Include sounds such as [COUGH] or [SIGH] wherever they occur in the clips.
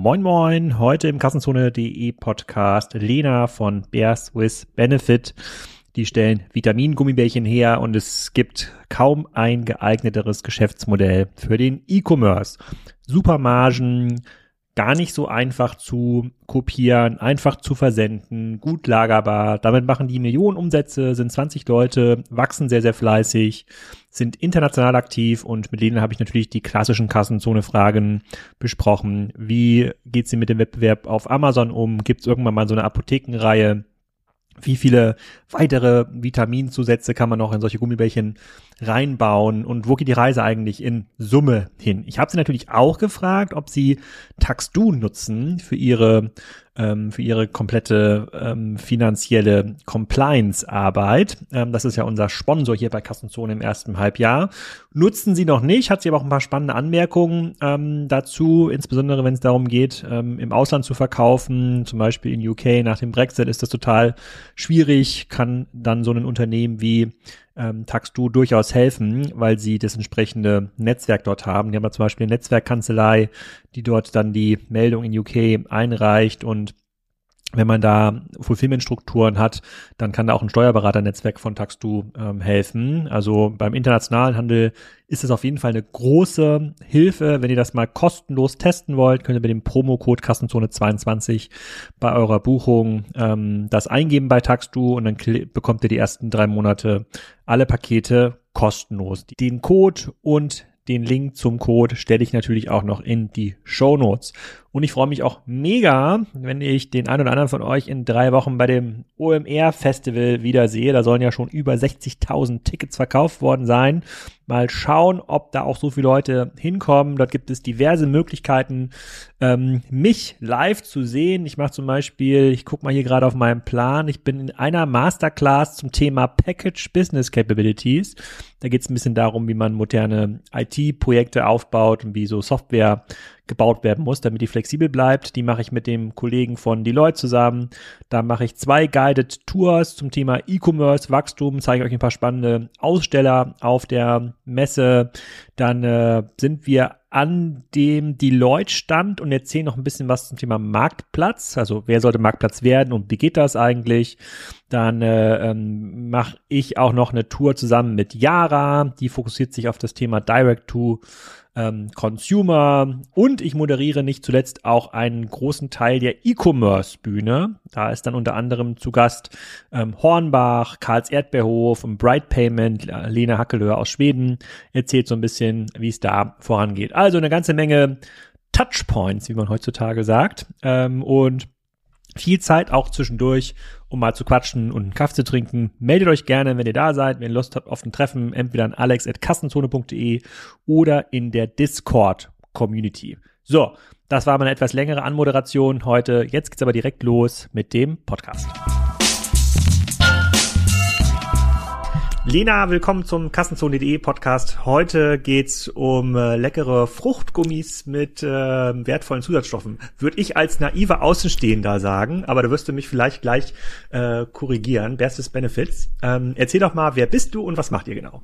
Moin Moin, heute im Kassenzone.de Podcast Lena von Bears with Benefit. Die stellen Vitamingummibärchen her und es gibt kaum ein geeigneteres Geschäftsmodell für den E-Commerce. Supermargen, gar nicht so einfach zu kopieren, einfach zu versenden, gut lagerbar. Damit machen die Millionen Umsätze, sind 20 Leute, wachsen sehr, sehr fleißig, sind international aktiv und mit denen habe ich natürlich die klassischen Kassenzone-Fragen besprochen. Wie geht sie mit dem Wettbewerb auf Amazon um? Gibt es irgendwann mal so eine Apothekenreihe? Wie viele weitere Vitaminzusätze kann man noch in solche Gummibärchen reinbauen und wo geht die Reise eigentlich in Summe hin? Ich habe sie natürlich auch gefragt, ob sie Taxdu nutzen für ihre ähm, für ihre komplette ähm, finanzielle Compliance-Arbeit. Ähm, das ist ja unser Sponsor hier bei Kassenzone im ersten Halbjahr. Nutzen sie noch nicht, hat sie aber auch ein paar spannende Anmerkungen ähm, dazu, insbesondere wenn es darum geht, ähm, im Ausland zu verkaufen, zum Beispiel in UK nach dem Brexit ist das total schwierig, kann dann so ein Unternehmen wie ähm, Taxdu durchaus helfen, weil sie das entsprechende Netzwerk dort haben. Die haben ja zum Beispiel eine Netzwerkkanzlei, die dort dann die Meldung in UK einreicht und wenn man da Fulfillment-Strukturen hat, dann kann da auch ein Steuerberaternetzwerk von Taxdu ähm, helfen. Also beim internationalen Handel ist es auf jeden Fall eine große Hilfe. Wenn ihr das mal kostenlos testen wollt, könnt ihr mit dem Promocode Kassenzone22 bei eurer Buchung ähm, das eingeben bei Taxdu und dann bekommt ihr die ersten drei Monate alle Pakete kostenlos. Den Code und den Link zum Code stelle ich natürlich auch noch in die Show Notes. Und ich freue mich auch mega, wenn ich den einen oder anderen von euch in drei Wochen bei dem OMR Festival wiedersehe. Da sollen ja schon über 60.000 Tickets verkauft worden sein. Mal schauen, ob da auch so viele Leute hinkommen. Dort gibt es diverse Möglichkeiten, ähm, mich live zu sehen. Ich mache zum Beispiel, ich gucke mal hier gerade auf meinem Plan, ich bin in einer Masterclass zum Thema Package Business Capabilities. Da geht es ein bisschen darum, wie man moderne IT-Projekte aufbaut und wie so Software gebaut werden muss, damit die flexibel bleibt. Die mache ich mit dem Kollegen von Deloitte zusammen. Da mache ich zwei Guided Tours zum Thema E-Commerce, Wachstum, zeige euch ein paar spannende Aussteller auf der Messe. Dann äh, sind wir an dem Deloitte-Stand und erzählen noch ein bisschen was zum Thema Marktplatz. Also wer sollte Marktplatz werden und wie geht das eigentlich? Dann äh, ähm, mache ich auch noch eine Tour zusammen mit Yara, die fokussiert sich auf das Thema Direct to ähm, Consumer und ich moderiere nicht zuletzt auch einen großen Teil der E-Commerce-Bühne. Da ist dann unter anderem zu Gast ähm, Hornbach, Karls Erdbeerhof und Bright Payment, Lena Hackelöhr aus Schweden erzählt so ein bisschen, wie es da vorangeht. Also eine ganze Menge Touchpoints, wie man heutzutage sagt. Ähm, und viel Zeit auch zwischendurch, um mal zu quatschen und einen Kaffee zu trinken. Meldet euch gerne, wenn ihr da seid, wenn ihr Lust habt auf ein Treffen, entweder an alex.kassenzone.de oder in der Discord-Community. So, das war mal eine etwas längere Anmoderation heute. Jetzt geht's aber direkt los mit dem Podcast. Lena, willkommen zum Kassenzone.de Podcast. Heute geht's um äh, leckere Fruchtgummis mit äh, wertvollen Zusatzstoffen. Würde ich als naiver Außenstehender sagen, aber da wirst du mich vielleicht gleich äh, korrigieren. Bestes Benefits. Ähm, erzähl doch mal, wer bist du und was macht ihr genau?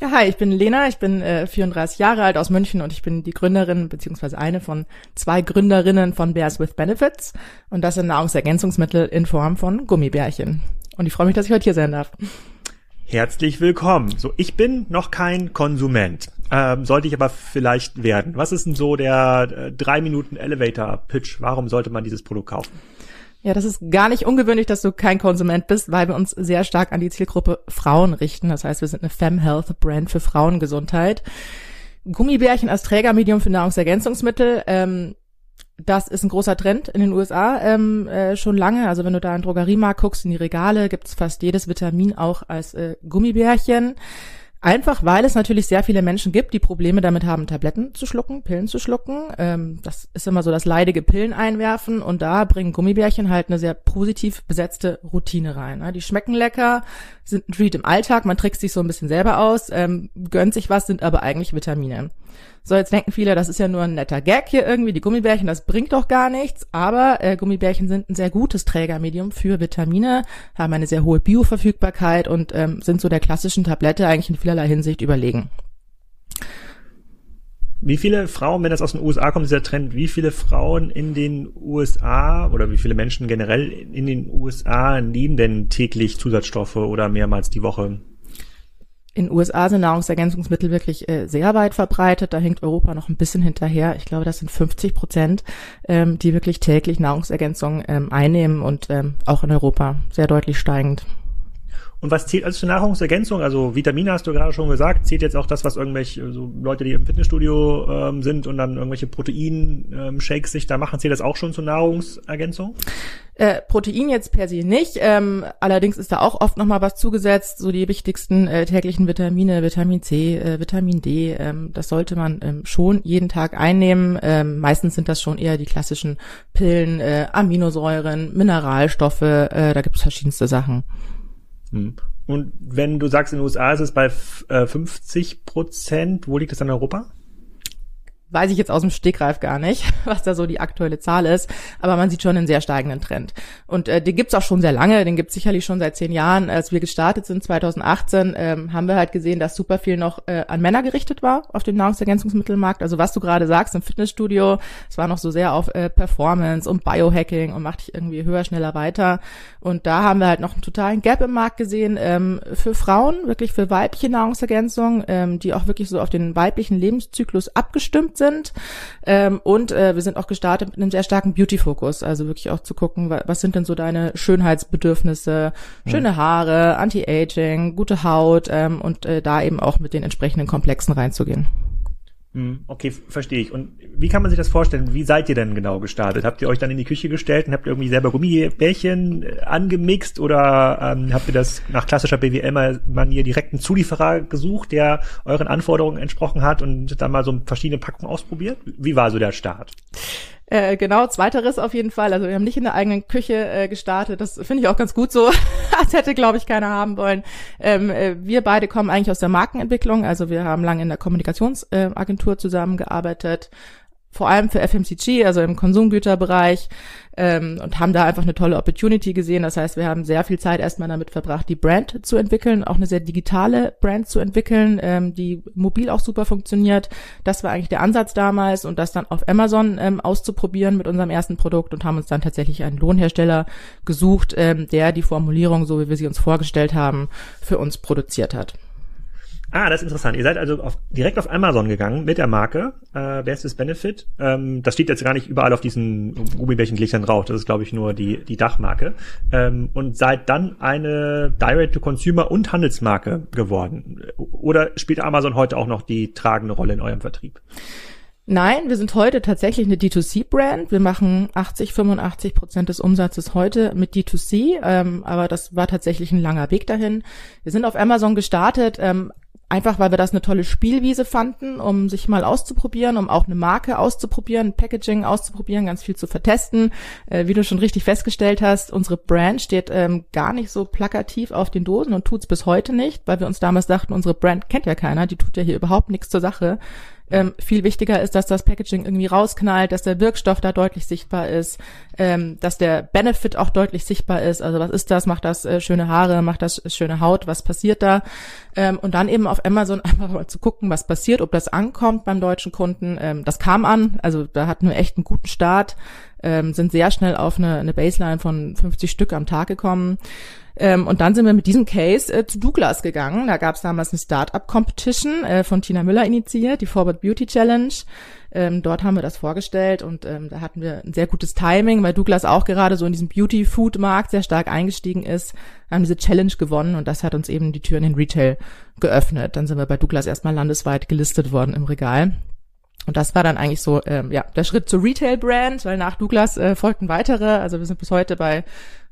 Ja, hi, ich bin Lena, ich bin äh, 34 Jahre alt aus München und ich bin die Gründerin beziehungsweise eine von zwei Gründerinnen von Bears with Benefits und das sind Nahrungsergänzungsmittel in Form von Gummibärchen. Und ich freue mich, dass ich heute hier sein darf. Herzlich willkommen. So, ich bin noch kein Konsument. Ähm, sollte ich aber vielleicht werden. Was ist denn so der äh, drei Minuten Elevator Pitch? Warum sollte man dieses Produkt kaufen? Ja, das ist gar nicht ungewöhnlich, dass du kein Konsument bist, weil wir uns sehr stark an die Zielgruppe Frauen richten. Das heißt, wir sind eine Fem Health Brand für Frauengesundheit. Gummibärchen als Trägermedium für Nahrungsergänzungsmittel. Ähm, das ist ein großer Trend in den USA ähm, äh, schon lange. Also wenn du da in Drogeriemarkt guckst, in die Regale, gibt's fast jedes Vitamin auch als äh, Gummibärchen. Einfach weil es natürlich sehr viele Menschen gibt, die Probleme damit haben, Tabletten zu schlucken, Pillen zu schlucken. Ähm, das ist immer so das leidige Pillen einwerfen und da bringen Gummibärchen halt eine sehr positiv besetzte Routine rein. Ne? Die schmecken lecker, sind ein Treat im Alltag, man trickst sich so ein bisschen selber aus, ähm, gönnt sich was, sind aber eigentlich Vitamine. So, jetzt denken viele, das ist ja nur ein netter Gag hier irgendwie, die Gummibärchen, das bringt doch gar nichts, aber äh, Gummibärchen sind ein sehr gutes Trägermedium für Vitamine, haben eine sehr hohe Bioverfügbarkeit und ähm, sind so der klassischen Tablette eigentlich in vielerlei Hinsicht überlegen. Wie viele Frauen, wenn das aus den USA kommt, dieser Trend, wie viele Frauen in den USA oder wie viele Menschen generell in den USA nehmen denn täglich Zusatzstoffe oder mehrmals die Woche? In USA sind Nahrungsergänzungsmittel wirklich äh, sehr weit verbreitet. Da hängt Europa noch ein bisschen hinterher. Ich glaube, das sind 50 Prozent, ähm, die wirklich täglich Nahrungsergänzungen ähm, einnehmen und ähm, auch in Europa sehr deutlich steigend. Und was zählt also zur Nahrungsergänzung? Also Vitamine hast du gerade schon gesagt. Zählt jetzt auch das, was irgendwelche so Leute, die im Fitnessstudio ähm, sind und dann irgendwelche Protein-Shakes sich da machen, zählt das auch schon zur Nahrungsergänzung? Äh, Protein jetzt per se nicht. Ähm, allerdings ist da auch oft nochmal was zugesetzt. So die wichtigsten äh, täglichen Vitamine, Vitamin C, äh, Vitamin D. Ähm, das sollte man ähm, schon jeden Tag einnehmen. Ähm, meistens sind das schon eher die klassischen Pillen, äh, Aminosäuren, Mineralstoffe. Äh, da gibt es verschiedenste Sachen. Hm. Und wenn du sagst, in den USA ist es bei 50 äh, Prozent, wo liegt es in Europa? Weiß ich jetzt aus dem Stegreif gar nicht, [LAUGHS] was da so die aktuelle Zahl ist, aber man sieht schon einen sehr steigenden Trend. Und äh, den gibt's auch schon sehr lange, den gibt's sicherlich schon seit zehn Jahren. Als wir gestartet sind, 2018, ähm, haben wir halt gesehen, dass super viel noch äh, an Männer gerichtet war auf dem Nahrungsergänzungsmittelmarkt. Also was du gerade sagst im Fitnessstudio, es war noch so sehr auf äh, Performance und Biohacking und macht dich irgendwie höher, schneller weiter. Und da haben wir halt noch einen totalen Gap im Markt gesehen ähm, für Frauen, wirklich für weibliche Nahrungsergänzung, ähm, die auch wirklich so auf den weiblichen Lebenszyklus abgestimmt sind. Ähm, und äh, wir sind auch gestartet mit einem sehr starken Beauty-Fokus, also wirklich auch zu gucken, was sind denn so deine Schönheitsbedürfnisse, schöne Haare, Anti-Aging, gute Haut ähm, und äh, da eben auch mit den entsprechenden Komplexen reinzugehen. Hm, okay, verstehe ich. Und wie kann man sich das vorstellen? Wie seid ihr denn genau gestartet? Habt ihr euch dann in die Küche gestellt und habt irgendwie selber Gummibärchen äh, angemixt oder ähm, habt ihr das nach klassischer BWL-Manier direkt einen Zulieferer gesucht, der euren Anforderungen entsprochen hat und dann mal so verschiedene Packungen ausprobiert? Wie war so der Start? Äh, genau, zweiteres auf jeden Fall. Also wir haben nicht in der eigenen Küche äh, gestartet. Das finde ich auch ganz gut so. [LAUGHS] das hätte, glaube ich, keiner haben wollen. Ähm, äh, wir beide kommen eigentlich aus der Markenentwicklung. Also wir haben lange in der Kommunikationsagentur zusammengearbeitet, vor allem für FMCG, also im Konsumgüterbereich, ähm, und haben da einfach eine tolle Opportunity gesehen. Das heißt, wir haben sehr viel Zeit erstmal damit verbracht, die Brand zu entwickeln, auch eine sehr digitale Brand zu entwickeln, ähm, die mobil auch super funktioniert. Das war eigentlich der Ansatz damals und das dann auf Amazon ähm, auszuprobieren mit unserem ersten Produkt und haben uns dann tatsächlich einen Lohnhersteller gesucht, ähm, der die Formulierung, so wie wir sie uns vorgestellt haben, für uns produziert hat. Ah, das ist interessant. Ihr seid also auf, direkt auf Amazon gegangen mit der Marke äh, Bestes Benefit. Ähm, das steht jetzt gar nicht überall auf diesen Gummibärchen-Glichtern drauf. Das ist, glaube ich, nur die, die Dachmarke. Ähm, und seid dann eine Direct-to-Consumer- und Handelsmarke geworden. Oder spielt Amazon heute auch noch die tragende Rolle in eurem Vertrieb? Nein, wir sind heute tatsächlich eine D2C-Brand. Wir machen 80, 85 Prozent des Umsatzes heute mit D2C, ähm, aber das war tatsächlich ein langer Weg dahin. Wir sind auf Amazon gestartet, ähm, Einfach weil wir das eine tolle Spielwiese fanden, um sich mal auszuprobieren, um auch eine Marke auszuprobieren, Packaging auszuprobieren, ganz viel zu vertesten. Äh, wie du schon richtig festgestellt hast, unsere Brand steht ähm, gar nicht so plakativ auf den Dosen und tut's bis heute nicht, weil wir uns damals dachten, unsere Brand kennt ja keiner, die tut ja hier überhaupt nichts zur Sache. Ähm, viel wichtiger ist, dass das Packaging irgendwie rausknallt, dass der Wirkstoff da deutlich sichtbar ist, ähm, dass der Benefit auch deutlich sichtbar ist. Also was ist das? Macht das äh, schöne Haare? Macht das schöne Haut? Was passiert da? Ähm, und dann eben auf Amazon [LAUGHS] einfach mal zu gucken, was passiert, ob das ankommt beim deutschen Kunden. Ähm, das kam an. Also da hatten wir echt einen guten Start, ähm, sind sehr schnell auf eine, eine Baseline von 50 Stück am Tag gekommen ähm, und dann sind wir mit diesem Case äh, zu Douglas gegangen. Da gab es damals eine Startup-Competition äh, von Tina Müller initiiert, die Forward Beauty Challenge. Ähm, dort haben wir das vorgestellt und ähm, da hatten wir ein sehr gutes Timing, weil Douglas auch gerade so in diesem Beauty-Food-Markt sehr stark eingestiegen ist, haben diese Challenge gewonnen und das hat uns eben die Tür in den Retail geöffnet. Dann sind wir bei Douglas erstmal landesweit gelistet worden im Regal. Und das war dann eigentlich so, ähm, ja, der Schritt zur Retail-Brand, weil nach Douglas äh, folgten weitere. Also wir sind bis heute bei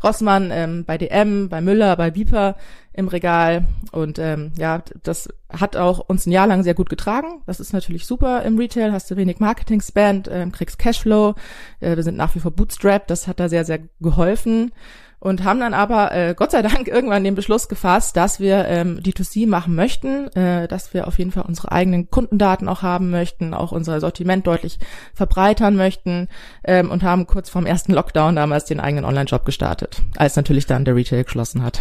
Rossmann, ähm, bei DM, bei Müller, bei Viper im Regal. Und ähm, ja, das hat auch uns ein Jahr lang sehr gut getragen. Das ist natürlich super im Retail, hast du wenig Marketing-Spend, ähm, kriegst Cashflow. Äh, wir sind nach wie vor bootstrapped, das hat da sehr, sehr geholfen und haben dann aber äh, Gott sei Dank [LAUGHS] irgendwann den Beschluss gefasst, dass wir ähm, D2C machen möchten, äh, dass wir auf jeden Fall unsere eigenen Kundendaten auch haben möchten, auch unser Sortiment deutlich verbreitern möchten ähm, und haben kurz vorm ersten Lockdown damals den eigenen Online-Shop gestartet, als natürlich dann der Retail geschlossen hat.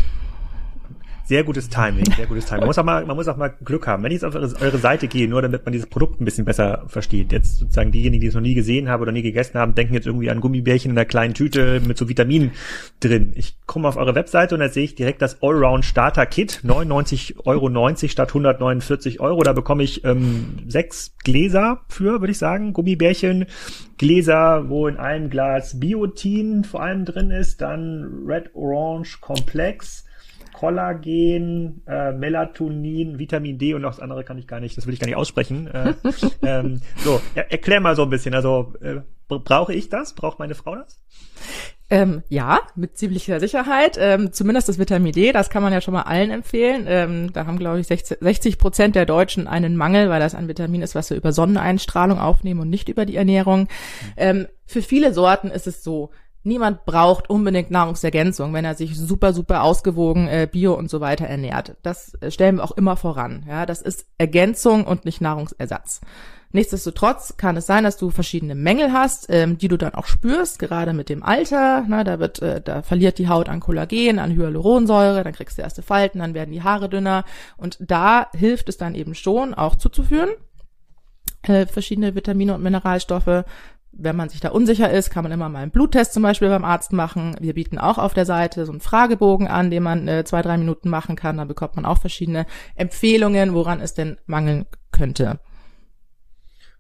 Sehr gutes Timing, sehr gutes Timing. Man muss [LAUGHS] auch mal, man muss auch mal Glück haben. Wenn ich jetzt auf eure, eure Seite gehe, nur damit man dieses Produkt ein bisschen besser versteht. Jetzt sozusagen diejenigen, die es noch nie gesehen haben oder nie gegessen haben, denken jetzt irgendwie an Gummibärchen in einer kleinen Tüte mit so Vitaminen drin. Ich komme auf eure Webseite und da sehe ich direkt das Allround Starter Kit, 99,90 Euro statt 149 Euro. Da bekomme ich ähm, sechs Gläser für, würde ich sagen, Gummibärchen, Gläser, wo in einem Glas Biotin vor allem drin ist, dann Red Orange Komplex, Kollagen, äh, Melatonin, Vitamin D und noch das andere kann ich gar nicht, das will ich gar nicht aussprechen. Äh, [LAUGHS] ähm, so, er, erklär mal so ein bisschen. Also äh, brauche ich das? Braucht meine Frau das? Ähm, ja, mit ziemlicher Sicherheit. Ähm, zumindest das Vitamin D, das kann man ja schon mal allen empfehlen. Ähm, da haben, glaube ich, 60 Prozent der Deutschen einen Mangel, weil das ein Vitamin ist, was wir über Sonneneinstrahlung aufnehmen und nicht über die Ernährung. Ähm, für viele Sorten ist es so, niemand braucht unbedingt Nahrungsergänzung, wenn er sich super, super ausgewogen, äh, bio und so weiter ernährt. Das äh, stellen wir auch immer voran. Ja, das ist Ergänzung und nicht Nahrungsersatz. Nichtsdestotrotz kann es sein, dass du verschiedene Mängel hast, ähm, die du dann auch spürst, gerade mit dem Alter. Na, da wird, äh, da verliert die Haut an Kollagen, an Hyaluronsäure, dann kriegst du erste Falten, dann werden die Haare dünner und da hilft es dann eben schon, auch zuzuführen äh, verschiedene Vitamine und Mineralstoffe. Wenn man sich da unsicher ist, kann man immer mal einen Bluttest zum Beispiel beim Arzt machen. Wir bieten auch auf der Seite so einen Fragebogen an, den man äh, zwei, drei Minuten machen kann. Da bekommt man auch verschiedene Empfehlungen, woran es denn mangeln könnte.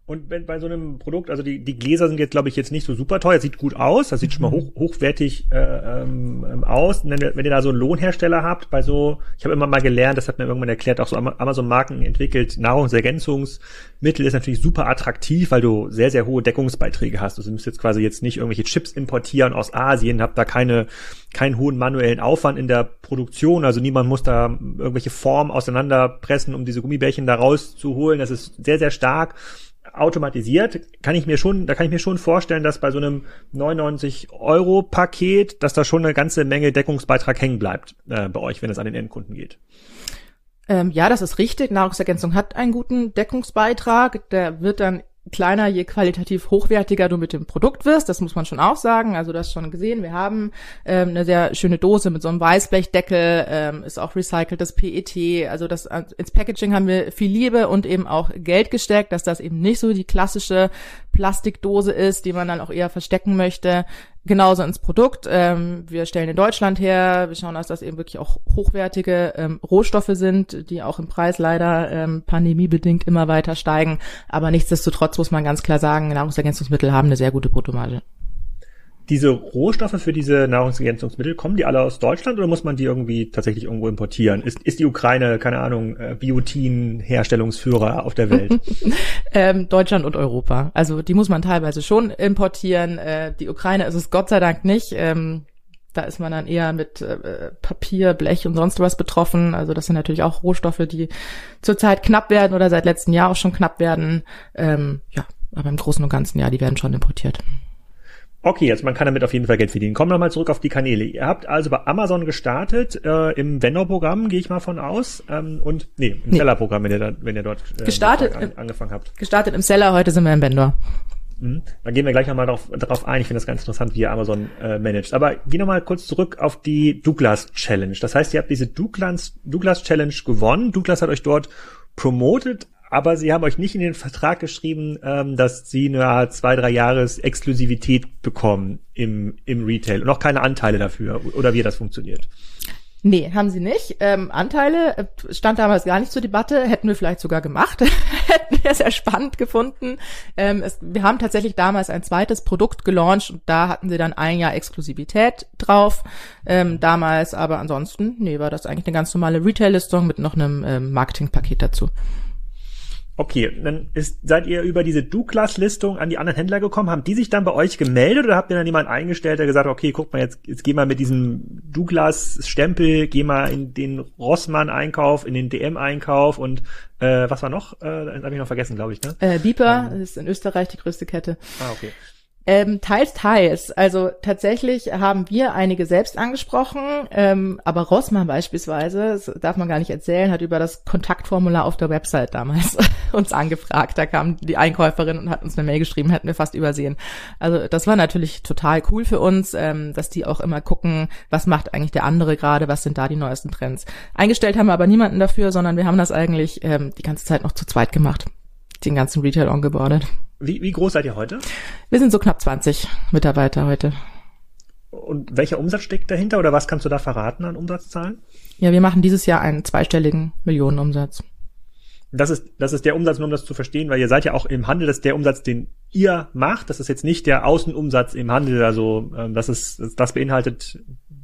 Und wenn bei so einem Produkt, also die, die Gläser sind jetzt, glaube ich, jetzt nicht so super teuer, sieht gut aus, das sieht schon mal mhm. hoch, hochwertig äh, ähm, aus. Und wenn, wenn ihr da so einen Lohnhersteller habt, bei so, ich habe immer mal gelernt, das hat mir irgendwann erklärt, auch so Amazon-Marken entwickelt, Nahrungsergänzungsmittel ist natürlich super attraktiv, weil du sehr, sehr hohe Deckungsbeiträge hast. Also du müsst jetzt quasi jetzt nicht irgendwelche Chips importieren aus Asien, habt da keine, keinen hohen manuellen Aufwand in der Produktion, also niemand muss da irgendwelche Formen auseinanderpressen, um diese Gummibärchen da rauszuholen. Das ist sehr, sehr stark automatisiert, kann ich mir schon, da kann ich mir schon vorstellen, dass bei so einem 99 Euro Paket, dass da schon eine ganze Menge Deckungsbeitrag hängen bleibt äh, bei euch, wenn es an den Endkunden geht. Ähm, ja, das ist richtig. Nahrungsergänzung hat einen guten Deckungsbeitrag. Der wird dann kleiner, je qualitativ hochwertiger du mit dem Produkt wirst. Das muss man schon auch sagen. Also das schon gesehen. Wir haben ähm, eine sehr schöne Dose mit so einem Weißblechdeckel, ähm, ist auch recyceltes PET. Also das äh, ins Packaging haben wir viel Liebe und eben auch Geld gesteckt, dass das eben nicht so die klassische Plastikdose ist, die man dann auch eher verstecken möchte genauso ins Produkt. Ähm, wir stellen in Deutschland her, wir schauen, dass das eben wirklich auch hochwertige ähm, Rohstoffe sind, die auch im Preis leider ähm, pandemiebedingt immer weiter steigen. Aber nichtsdestotrotz muss man ganz klar sagen, Nahrungsergänzungsmittel haben eine sehr gute Bruttomarge diese Rohstoffe für diese Nahrungsergänzungsmittel, kommen die alle aus Deutschland oder muss man die irgendwie tatsächlich irgendwo importieren? Ist, ist die Ukraine, keine Ahnung, äh, Biotin-Herstellungsführer auf der Welt? [LAUGHS] ähm, Deutschland und Europa. Also die muss man teilweise schon importieren. Äh, die Ukraine ist es Gott sei Dank nicht. Ähm, da ist man dann eher mit äh, Papier, Blech und sonst was betroffen. Also das sind natürlich auch Rohstoffe, die zurzeit knapp werden oder seit letztem Jahr auch schon knapp werden. Ähm, ja, aber im Großen und Ganzen, ja, die werden schon importiert. Okay, jetzt man kann damit auf jeden Fall Geld verdienen. Kommen wir mal zurück auf die Kanäle. Ihr habt also bei Amazon gestartet, äh, im Vendor-Programm, gehe ich mal von aus. Ähm, und nee, im nee. Seller-Programm, wenn ihr da, wenn ihr dort äh, gestartet, an, angefangen habt. Gestartet im Seller, heute sind wir im Vendor. Mhm. Dann gehen wir gleich nochmal darauf, darauf ein. Ich finde das ganz interessant, wie ihr Amazon äh, managt. Aber geh nochmal kurz zurück auf die Douglas Challenge. Das heißt, ihr habt diese Douglas, Douglas Challenge gewonnen. Douglas hat euch dort promoted, aber sie haben euch nicht in den Vertrag geschrieben, ähm, dass sie eine zwei, drei Jahres Exklusivität bekommen im, im Retail und auch keine Anteile dafür oder wie das funktioniert. Nee, haben sie nicht. Ähm, Anteile äh, stand damals gar nicht zur Debatte, hätten wir vielleicht sogar gemacht, [LAUGHS] hätten wir sehr spannend gefunden. Ähm, es, wir haben tatsächlich damals ein zweites Produkt gelauncht und da hatten sie dann ein Jahr Exklusivität drauf. Ähm, damals, aber ansonsten, nee, war das eigentlich eine ganz normale Retail-Listung mit noch einem ähm, Marketingpaket dazu. Okay, dann ist, seid ihr über diese Douglas-Listung an die anderen Händler gekommen? Haben die sich dann bei euch gemeldet oder habt ihr dann jemanden eingestellt, der gesagt hat, okay, guck mal, jetzt, jetzt geh mal mit diesem Douglas-Stempel, geh mal in den Rossmann-Einkauf, in den DM-Einkauf und äh, was war noch? Äh, das habe ich noch vergessen, glaube ich, ne? Äh, Beeper ähm, ist in Österreich die größte Kette. Ah, okay. Ähm, teils, teils. Also tatsächlich haben wir einige selbst angesprochen, ähm, aber Rossmann beispielsweise, das darf man gar nicht erzählen, hat über das Kontaktformular auf der Website damals [LAUGHS] uns angefragt. Da kam die Einkäuferin und hat uns eine Mail geschrieben, hätten wir fast übersehen. Also das war natürlich total cool für uns, ähm, dass die auch immer gucken, was macht eigentlich der andere gerade, was sind da die neuesten Trends. Eingestellt haben wir aber niemanden dafür, sondern wir haben das eigentlich ähm, die ganze Zeit noch zu zweit gemacht. Den ganzen Retail ongeboardet. Wie, wie groß seid ihr heute? Wir sind so knapp 20 Mitarbeiter heute. Und welcher Umsatz steckt dahinter oder was kannst du da verraten an Umsatzzahlen? Ja, wir machen dieses Jahr einen zweistelligen Millionenumsatz. Das ist, das ist der Umsatz, nur um das zu verstehen, weil ihr seid ja auch im Handel, das ist der Umsatz, den ihr macht. Das ist jetzt nicht der Außenumsatz im Handel, also ähm, das ist, das beinhaltet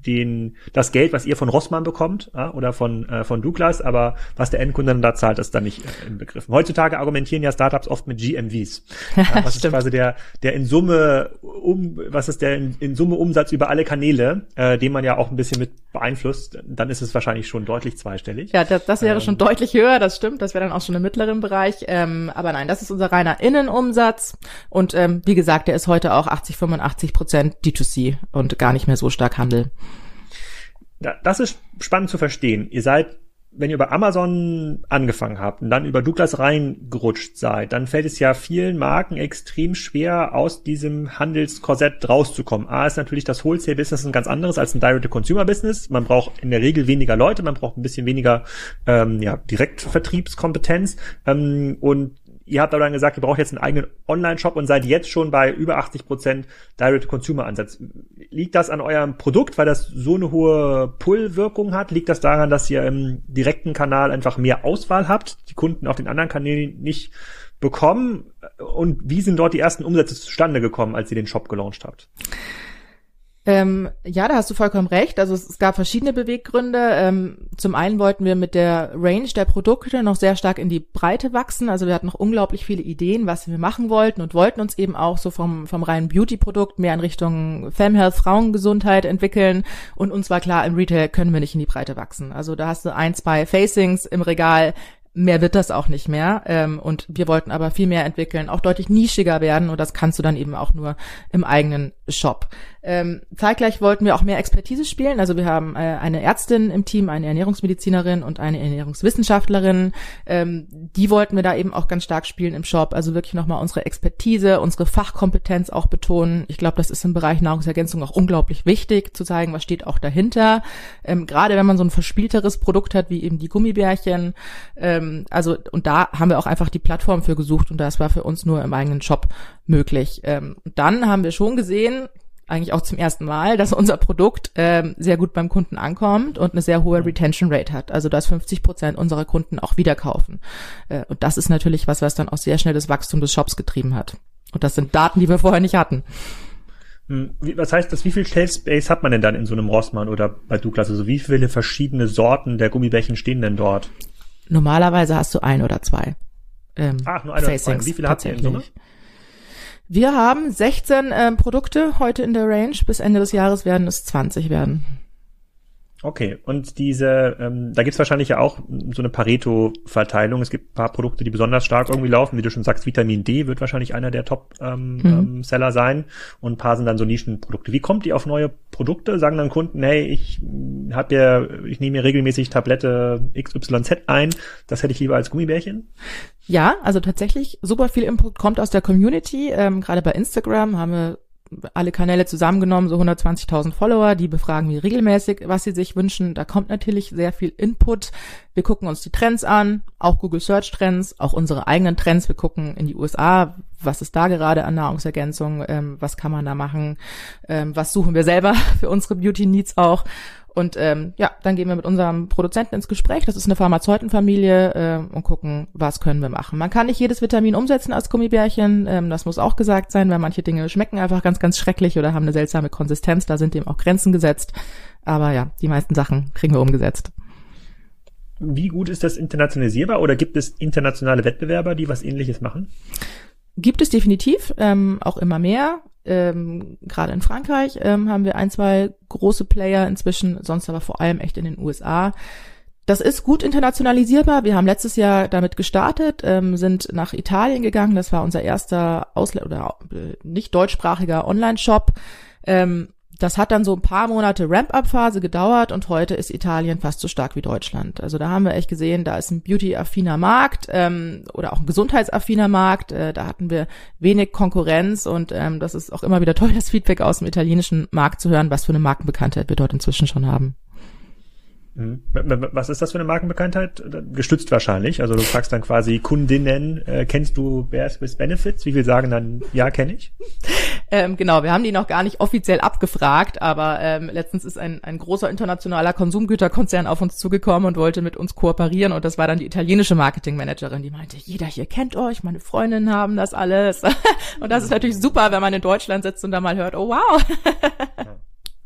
den, das Geld, was ihr von Rossmann bekommt ja, oder von, äh, von Douglas, aber was der Endkunde dann da zahlt, ist da nicht äh, im Begriff. Heutzutage argumentieren ja Startups oft mit GMVs. [LAUGHS] Ja, was ist quasi der, der in Summe um, was ist der in, in Summe Umsatz über alle Kanäle, äh, den man ja auch ein bisschen mit beeinflusst, dann ist es wahrscheinlich schon deutlich zweistellig. Ja, das, das wäre ähm, schon deutlich höher, das stimmt. Das wäre dann auch schon im mittleren Bereich. Ähm, aber nein, das ist unser reiner Innenumsatz. Und ähm, wie gesagt, der ist heute auch 80, 85 Prozent D2C und gar nicht mehr so stark Handel das ist spannend zu verstehen. Ihr seid, wenn ihr über Amazon angefangen habt und dann über Douglas reingerutscht seid, dann fällt es ja vielen Marken extrem schwer, aus diesem Handelskorsett rauszukommen. A ist natürlich das Wholesale-Business ein ganz anderes als ein Direct-to-Consumer-Business. Man braucht in der Regel weniger Leute, man braucht ein bisschen weniger ähm, ja, Direktvertriebskompetenz ähm, und ihr habt aber dann gesagt, ihr braucht jetzt einen eigenen Online-Shop und seid jetzt schon bei über 80 Prozent Direct-to-Consumer-Ansatz. Liegt das an eurem Produkt, weil das so eine hohe Pull-Wirkung hat? Liegt das daran, dass ihr im direkten Kanal einfach mehr Auswahl habt, die Kunden auf den anderen Kanälen nicht bekommen? Und wie sind dort die ersten Umsätze zustande gekommen, als ihr den Shop gelauncht habt? Ähm, ja, da hast du vollkommen recht. Also es, es gab verschiedene Beweggründe. Ähm, zum einen wollten wir mit der Range der Produkte noch sehr stark in die Breite wachsen. Also wir hatten noch unglaublich viele Ideen, was wir machen wollten und wollten uns eben auch so vom, vom reinen Beauty-Produkt mehr in Richtung Femhealth, Frauengesundheit entwickeln. Und uns war klar, im Retail können wir nicht in die Breite wachsen. Also da hast du ein, zwei Facings im Regal, mehr wird das auch nicht mehr. Ähm, und wir wollten aber viel mehr entwickeln, auch deutlich nischiger werden. Und das kannst du dann eben auch nur im eigenen Shop. Ähm, zeitgleich wollten wir auch mehr Expertise spielen. Also wir haben äh, eine Ärztin im Team, eine Ernährungsmedizinerin und eine Ernährungswissenschaftlerin. Ähm, die wollten wir da eben auch ganz stark spielen im Shop. Also wirklich nochmal unsere Expertise, unsere Fachkompetenz auch betonen. Ich glaube, das ist im Bereich Nahrungsergänzung auch unglaublich wichtig, zu zeigen, was steht auch dahinter. Ähm, gerade wenn man so ein verspielteres Produkt hat, wie eben die Gummibärchen. Ähm, also, und da haben wir auch einfach die Plattform für gesucht und das war für uns nur im eigenen Shop möglich. Ähm, dann haben wir schon gesehen, eigentlich auch zum ersten Mal, dass unser Produkt ähm, sehr gut beim Kunden ankommt und eine sehr hohe Retention Rate hat. Also dass 50 Prozent unserer Kunden auch wieder kaufen. Äh, und das ist natürlich was, was dann auch sehr schnell das Wachstum des Shops getrieben hat. Und das sind Daten, die wir vorher nicht hatten. Hm, was heißt das? Wie viel Shelf Space hat man denn dann in so einem Rossmann oder bei Douglas? Also wie viele verschiedene Sorten der Gummibärchen stehen denn dort? Normalerweise hast du ein oder zwei. Ähm, Ach, nur ein oder zwei. Wie viele habt ihr in Summe? Wir haben 16 ähm, Produkte heute in der Range. Bis Ende des Jahres werden es 20 werden. Okay, und diese, ähm, da gibt's wahrscheinlich ja auch so eine Pareto-Verteilung. Es gibt ein paar Produkte, die besonders stark irgendwie laufen. Wie du schon sagst, Vitamin D wird wahrscheinlich einer der Top-Seller ähm, mhm. ähm, Seller sein. Und ein paar sind dann so Nischenprodukte. Wie kommt ihr auf neue Produkte? Sagen dann Kunden, hey, ich habe ja, ich nehme mir regelmäßig Tablette XYZ ein. Das hätte ich lieber als Gummibärchen? Ja, also tatsächlich super viel Input kommt aus der Community. Ähm, Gerade bei Instagram haben wir alle Kanäle zusammengenommen, so 120.000 Follower, die befragen wir regelmäßig, was sie sich wünschen. Da kommt natürlich sehr viel Input. Wir gucken uns die Trends an, auch Google Search Trends, auch unsere eigenen Trends. Wir gucken in die USA, was ist da gerade an Nahrungsergänzung, ähm, was kann man da machen, ähm, was suchen wir selber [LAUGHS] für unsere Beauty Needs auch. Und ähm, ja, dann gehen wir mit unserem Produzenten ins Gespräch. Das ist eine Pharmazeutenfamilie äh, und gucken, was können wir machen. Man kann nicht jedes Vitamin umsetzen als Gummibärchen. Ähm, das muss auch gesagt sein, weil manche Dinge schmecken einfach ganz, ganz schrecklich oder haben eine seltsame Konsistenz. Da sind dem auch Grenzen gesetzt. Aber ja, die meisten Sachen kriegen wir umgesetzt. Wie gut ist das internationalisierbar oder gibt es internationale Wettbewerber, die was ähnliches machen? Gibt es definitiv, ähm, auch immer mehr ähm, gerade in Frankreich ähm, haben wir ein, zwei große Player inzwischen, sonst aber vor allem echt in den USA. das ist gut internationalisierbar. Wir haben letztes Jahr damit gestartet, ähm, sind nach Italien gegangen. Das war unser erster Ausl oder äh, nicht deutschsprachiger Online-Shop. Ähm, das hat dann so ein paar Monate Ramp-up-Phase gedauert und heute ist Italien fast so stark wie Deutschland. Also da haben wir echt gesehen, da ist ein beauty-affiner Markt ähm, oder auch ein gesundheitsaffiner Markt. Äh, da hatten wir wenig Konkurrenz und ähm, das ist auch immer wieder toll, das Feedback aus dem italienischen Markt zu hören, was für eine Markenbekanntheit wir dort inzwischen schon haben. Mhm. Was ist das für eine Markenbekanntheit? Gestützt wahrscheinlich. Also du fragst dann quasi Kundinnen, äh, kennst du Bears with Benefits? Wie viel sagen dann, ja, kenne ich? Ähm, genau, wir haben die noch gar nicht offiziell abgefragt, aber ähm, letztens ist ein, ein großer internationaler Konsumgüterkonzern auf uns zugekommen und wollte mit uns kooperieren und das war dann die italienische Marketingmanagerin, die meinte, jeder hier kennt euch, meine Freundinnen haben das alles. [LAUGHS] und das ist natürlich super, wenn man in Deutschland sitzt und da mal hört, oh wow. [LAUGHS]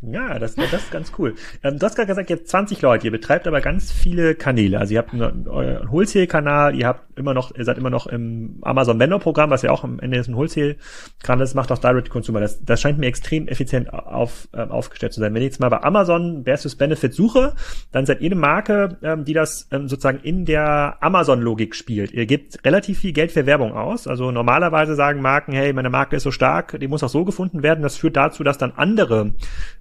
Ja, das, das ist ganz cool. Ähm, du hast gerade gesagt, jetzt 20 Leute, ihr betreibt aber ganz viele Kanäle. Also ihr habt einen, euren Wholesale-Kanal, ihr habt immer noch, ihr seid immer noch im Amazon Vendor-Programm, was ja auch am Ende ist ein Wholesale-Kanal, das macht auch Direct Consumer. Das, das scheint mir extrem effizient auf, äh, aufgestellt zu sein. Wenn ich jetzt mal bei Amazon versus Benefit suche, dann seid ihr eine Marke, ähm, die das ähm, sozusagen in der Amazon-Logik spielt. Ihr gebt relativ viel Geld für Werbung aus. Also normalerweise sagen Marken, hey, meine Marke ist so stark, die muss auch so gefunden werden. Das führt dazu, dass dann andere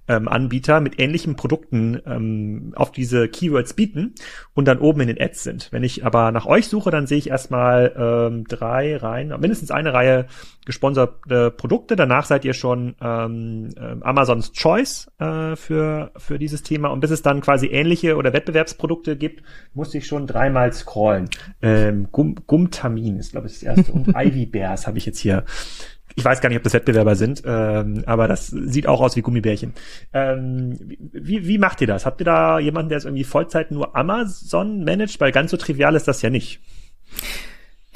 ähm, Anbieter mit ähnlichen Produkten ähm, auf diese Keywords bieten und dann oben in den Ads sind. Wenn ich aber nach euch suche, dann sehe ich erstmal ähm, drei Reihen, mindestens eine Reihe gesponserte Produkte. Danach seid ihr schon ähm, äh, Amazons Choice äh, für, für dieses Thema. Und bis es dann quasi ähnliche oder Wettbewerbsprodukte gibt, muss ich schon dreimal scrollen. Ähm, Gum Gumtamin ist, glaube ich, das erste. Und [LAUGHS] Ivy Bears habe ich jetzt hier ich weiß gar nicht, ob das Wettbewerber sind, ähm, aber das sieht auch aus wie Gummibärchen. Ähm, wie, wie macht ihr das? Habt ihr da jemanden, der es irgendwie Vollzeit nur Amazon managt? Weil ganz so trivial ist das ja nicht.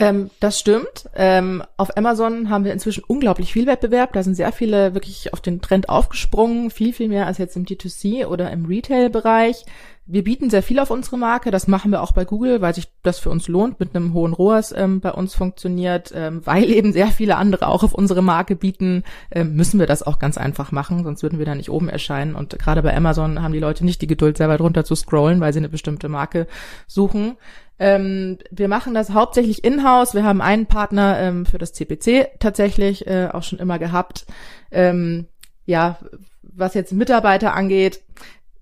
Ähm, das stimmt. Ähm, auf Amazon haben wir inzwischen unglaublich viel Wettbewerb. Da sind sehr viele wirklich auf den Trend aufgesprungen, viel, viel mehr als jetzt im D2C oder im Retail-Bereich. Wir bieten sehr viel auf unsere Marke. Das machen wir auch bei Google, weil sich das für uns lohnt, mit einem hohen ROAS ähm, bei uns funktioniert. Ähm, weil [LAUGHS] eben sehr viele andere auch auf unsere Marke bieten, ähm, müssen wir das auch ganz einfach machen, sonst würden wir da nicht oben erscheinen. Und gerade bei Amazon haben die Leute nicht die Geduld, selber drunter zu scrollen, weil sie eine bestimmte Marke suchen. Ähm, wir machen das hauptsächlich in-house. Wir haben einen Partner ähm, für das CPC tatsächlich äh, auch schon immer gehabt. Ähm, ja, was jetzt Mitarbeiter angeht,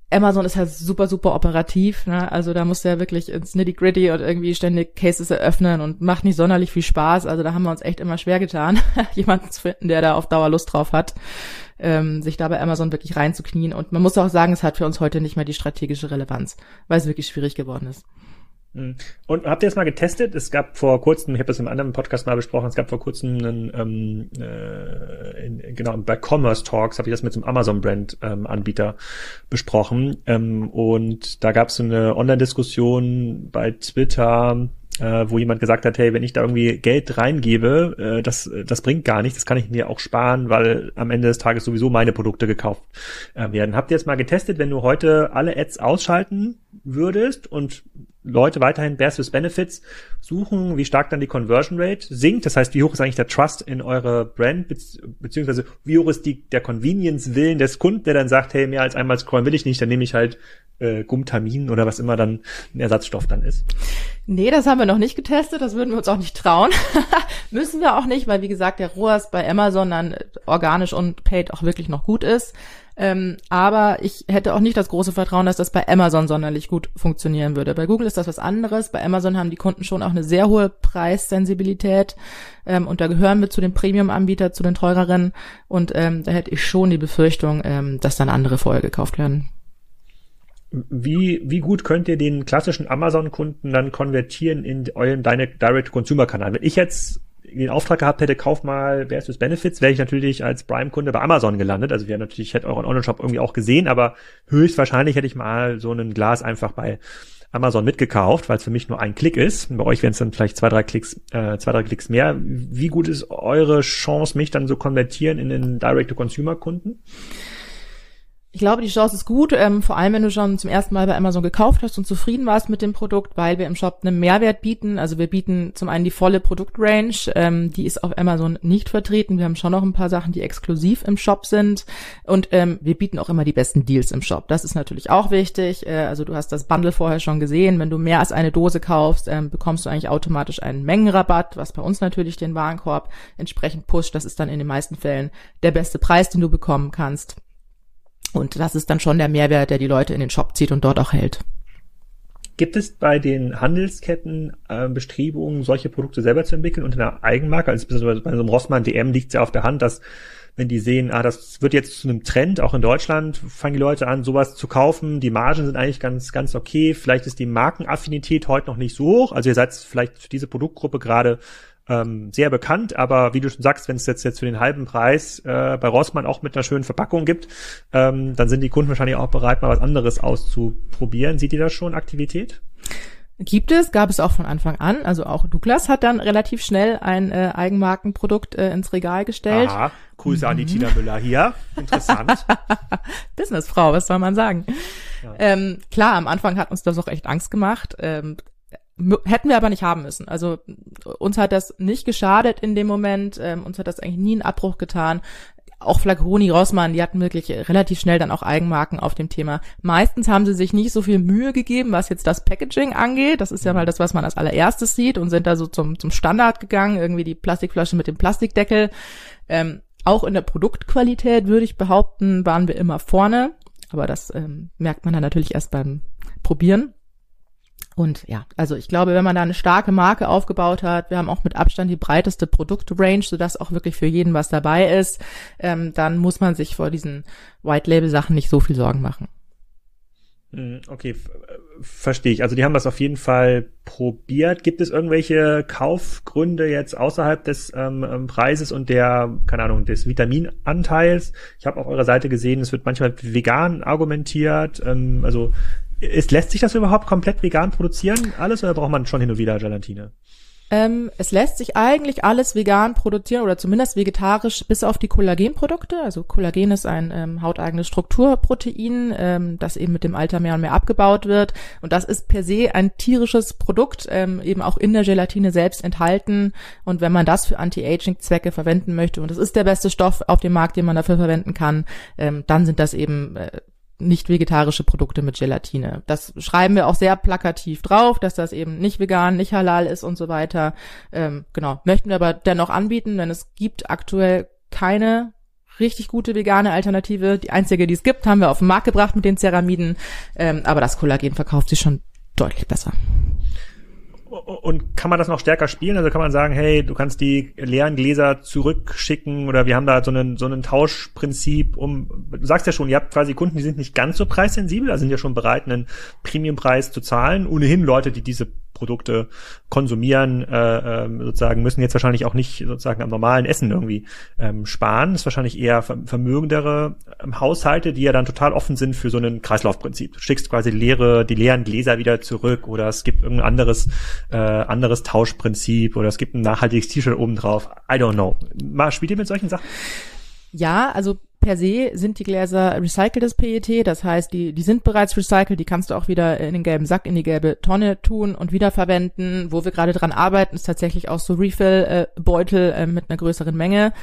Amazon ist halt super, super operativ. Ne? Also da musst du ja wirklich ins Nitty-Gritty und irgendwie ständig Cases eröffnen und macht nicht sonderlich viel Spaß. Also da haben wir uns echt immer schwer getan, [LAUGHS] jemanden zu finden, der da auf Dauer Lust drauf hat, ähm, sich da bei Amazon wirklich reinzuknien. Und man muss auch sagen, es hat für uns heute nicht mehr die strategische Relevanz, weil es wirklich schwierig geworden ist. Mhm. Und habt ihr das mal getestet? Es gab vor kurzem, ich habe das im anderen Podcast mal besprochen, es gab vor kurzem einen, ähm, äh, in, genau, bei Commerce Talks habe ich das mit so einem Amazon-Brand-Anbieter ähm, besprochen. Ähm, und da gab es so eine Online-Diskussion bei Twitter, äh, wo jemand gesagt hat, hey, wenn ich da irgendwie Geld reingebe, äh, das, das bringt gar nichts, das kann ich mir auch sparen, weil am Ende des Tages sowieso meine Produkte gekauft äh, werden. Habt ihr jetzt mal getestet, wenn du heute alle Ads ausschalten würdest und Leute weiterhin Bears Benefits suchen, wie stark dann die Conversion Rate sinkt. Das heißt, wie hoch ist eigentlich der Trust in eure Brand, beziehungsweise wie hoch ist die, der Convenience-Willen des Kunden, der dann sagt, hey, mehr als einmal scrollen will ich nicht, dann nehme ich halt äh, Gumtamin oder was immer dann ein Ersatzstoff dann ist. Nee, das haben wir noch nicht getestet, das würden wir uns auch nicht trauen. [LAUGHS] Müssen wir auch nicht, weil wie gesagt, der ROAS bei Amazon dann organisch und paid auch wirklich noch gut ist. Ähm, aber ich hätte auch nicht das große Vertrauen, dass das bei Amazon sonderlich gut funktionieren würde. Bei Google ist das was anderes. Bei Amazon haben die Kunden schon auch eine sehr hohe Preissensibilität. Ähm, und da gehören wir zu den Premium-Anbietern, zu den teureren. Und ähm, da hätte ich schon die Befürchtung, ähm, dass dann andere vorher gekauft werden. Wie, wie gut könnt ihr den klassischen Amazon-Kunden dann konvertieren in euren Direct-Consumer-Kanal? Wenn ich jetzt den Auftrag gehabt hätte, kauf mal versus Benefits, wäre ich natürlich als Prime-Kunde bei Amazon gelandet. Also wäre natürlich, ich hätte euren Online-Shop irgendwie auch gesehen, aber höchstwahrscheinlich hätte ich mal so ein Glas einfach bei Amazon mitgekauft, weil es für mich nur ein Klick ist. Bei euch wären es dann vielleicht zwei, drei Klicks, äh, zwei, drei Klicks mehr. Wie gut ist eure Chance, mich dann so konvertieren in den Direct-to-Consumer-Kunden? Ich glaube, die Chance ist gut, ähm, vor allem wenn du schon zum ersten Mal bei Amazon gekauft hast und zufrieden warst mit dem Produkt, weil wir im Shop einen Mehrwert bieten. Also wir bieten zum einen die volle Produktrange, ähm, die ist auf Amazon nicht vertreten. Wir haben schon noch ein paar Sachen, die exklusiv im Shop sind und ähm, wir bieten auch immer die besten Deals im Shop. Das ist natürlich auch wichtig. Äh, also du hast das Bundle vorher schon gesehen. Wenn du mehr als eine Dose kaufst, ähm, bekommst du eigentlich automatisch einen Mengenrabatt, was bei uns natürlich den Warenkorb entsprechend pusht. Das ist dann in den meisten Fällen der beste Preis, den du bekommen kannst. Und das ist dann schon der Mehrwert, der die Leute in den Shop zieht und dort auch hält. Gibt es bei den Handelsketten äh, Bestrebungen, solche Produkte selber zu entwickeln unter einer Eigenmarke? Also bei so einem Rossmann DM liegt es ja auf der Hand, dass wenn die sehen, ah, das wird jetzt zu einem Trend, auch in Deutschland fangen die Leute an, sowas zu kaufen. Die Margen sind eigentlich ganz, ganz okay. Vielleicht ist die Markenaffinität heute noch nicht so hoch. Also ihr seid vielleicht für diese Produktgruppe gerade ähm, sehr bekannt, aber wie du schon sagst, wenn es jetzt, jetzt für den halben Preis äh, bei Rossmann auch mit einer schönen Verpackung gibt, ähm, dann sind die Kunden wahrscheinlich auch bereit, mal was anderes auszuprobieren. Seht ihr da schon Aktivität? Gibt es, gab es auch von Anfang an. Also auch Douglas hat dann relativ schnell ein äh, Eigenmarkenprodukt äh, ins Regal gestellt. Aha, Grüße mhm. an die mhm. Tina Müller hier. Interessant. [LAUGHS] Businessfrau, was soll man sagen? Ja. Ähm, klar, am Anfang hat uns das auch echt Angst gemacht. Ähm, hätten wir aber nicht haben müssen. Also uns hat das nicht geschadet in dem Moment, ähm, uns hat das eigentlich nie einen Abbruch getan. Auch Flaconi, Rossmann, die hatten wirklich relativ schnell dann auch Eigenmarken auf dem Thema. Meistens haben sie sich nicht so viel Mühe gegeben, was jetzt das Packaging angeht. Das ist ja mal das, was man als allererstes sieht und sind da so zum, zum Standard gegangen, irgendwie die Plastikflasche mit dem Plastikdeckel. Ähm, auch in der Produktqualität würde ich behaupten, waren wir immer vorne. Aber das ähm, merkt man dann natürlich erst beim Probieren. Und ja, also ich glaube, wenn man da eine starke Marke aufgebaut hat, wir haben auch mit Abstand die breiteste Produktrange, sodass auch wirklich für jeden was dabei ist, ähm, dann muss man sich vor diesen White-Label-Sachen nicht so viel Sorgen machen. Hm, okay, verstehe ich. Also die haben das auf jeden Fall probiert. Gibt es irgendwelche Kaufgründe jetzt außerhalb des ähm, ähm Preises und der, keine Ahnung, des Vitaminanteils? Ich habe auf eurer Seite gesehen, es wird manchmal vegan argumentiert. Ähm, also ist, lässt sich das überhaupt komplett vegan produzieren, alles, oder braucht man schon hin und wieder Gelatine? Ähm, es lässt sich eigentlich alles vegan produzieren oder zumindest vegetarisch, bis auf die Kollagenprodukte. Also Kollagen ist ein ähm, hauteigenes Strukturprotein, ähm, das eben mit dem Alter mehr und mehr abgebaut wird. Und das ist per se ein tierisches Produkt, ähm, eben auch in der Gelatine selbst enthalten. Und wenn man das für Anti-Aging-Zwecke verwenden möchte, und das ist der beste Stoff auf dem Markt, den man dafür verwenden kann, ähm, dann sind das eben äh, nicht vegetarische Produkte mit Gelatine. Das schreiben wir auch sehr plakativ drauf, dass das eben nicht vegan, nicht halal ist und so weiter. Ähm, genau, möchten wir aber dennoch anbieten, denn es gibt aktuell keine richtig gute vegane Alternative. Die einzige, die es gibt, haben wir auf den Markt gebracht mit den Ceramiden, ähm, aber das Kollagen verkauft sich schon deutlich besser. Und kann man das noch stärker spielen? Also kann man sagen, hey, du kannst die leeren Gläser zurückschicken oder wir haben da so einen, so einen Tauschprinzip, um, du sagst ja schon, ihr habt quasi Kunden, die sind nicht ganz so preissensibel, also sind ja schon bereit, einen Premiumpreis zu zahlen. Ohnehin Leute, die diese Produkte konsumieren, äh, äh, sozusagen müssen jetzt wahrscheinlich auch nicht sozusagen am normalen Essen irgendwie ähm, sparen. Das ist wahrscheinlich eher vermögendere ähm, Haushalte, die ja dann total offen sind für so ein Kreislaufprinzip. Du schickst quasi leere, die leeren Gläser wieder zurück oder es gibt irgendein anderes, äh, anderes Tauschprinzip oder es gibt ein nachhaltiges T-Shirt obendrauf. I don't know. Mal spielt ihr mit solchen Sachen? Ja, also per se sind die Gläser recyceltes PET, das heißt, die, die sind bereits recycelt, die kannst du auch wieder in den gelben Sack, in die gelbe Tonne tun und wiederverwenden. Wo wir gerade dran arbeiten, ist tatsächlich auch so Refill-Beutel äh, mit einer größeren Menge.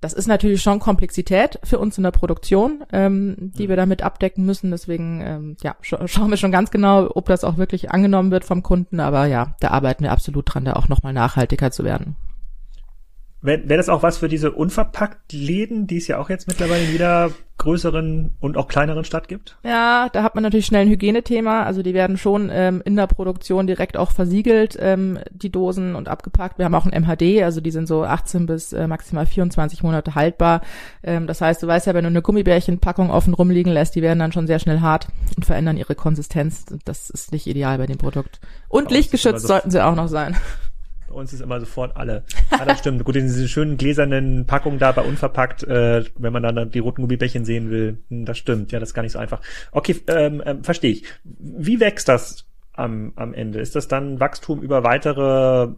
Das ist natürlich schon Komplexität für uns in der Produktion, ähm, die wir damit abdecken müssen. Deswegen ähm, ja, sch schauen wir schon ganz genau, ob das auch wirklich angenommen wird vom Kunden. Aber ja, da arbeiten wir absolut dran, da auch nochmal nachhaltiger zu werden. Wäre wär das auch was für diese unverpackt Läden, die es ja auch jetzt mittlerweile in jeder größeren und auch kleineren Stadt gibt? Ja, da hat man natürlich schnell ein Hygienethema. Also die werden schon ähm, in der Produktion direkt auch versiegelt, ähm, die Dosen und abgepackt. Wir haben auch ein MHD, also die sind so 18 bis äh, maximal 24 Monate haltbar. Ähm, das heißt, du weißt ja, wenn du eine Gummibärchenpackung offen rumliegen lässt, die werden dann schon sehr schnell hart und verändern ihre Konsistenz. Das ist nicht ideal bei dem Produkt. Und lichtgeschützt sollten sie auch noch sein. Bei uns ist immer sofort alle. Ah, das stimmt. Gut, in diesen schönen gläsernen Packungen da bei unverpackt, äh, wenn man dann die roten Gummibärchen sehen will. Hm, das stimmt. Ja, das ist gar nicht so einfach. Okay, ähm, ähm, verstehe ich. Wie wächst das am, am Ende? Ist das dann Wachstum über weitere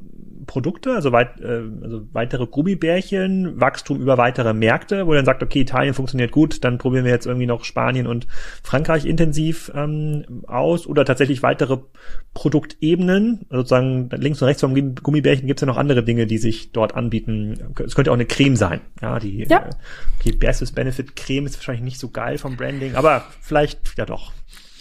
Produkte, also, weit, äh, also weitere Gummibärchen, Wachstum über weitere Märkte, wo dann sagt, okay, Italien funktioniert gut, dann probieren wir jetzt irgendwie noch Spanien und Frankreich intensiv ähm, aus oder tatsächlich weitere Produktebenen, also sozusagen links und rechts vom Gummibärchen gibt es ja noch andere Dinge, die sich dort anbieten. Es könnte auch eine Creme sein, ja, die ja. Äh, okay, Best Benefit Creme ist wahrscheinlich nicht so geil vom Branding, aber vielleicht ja doch.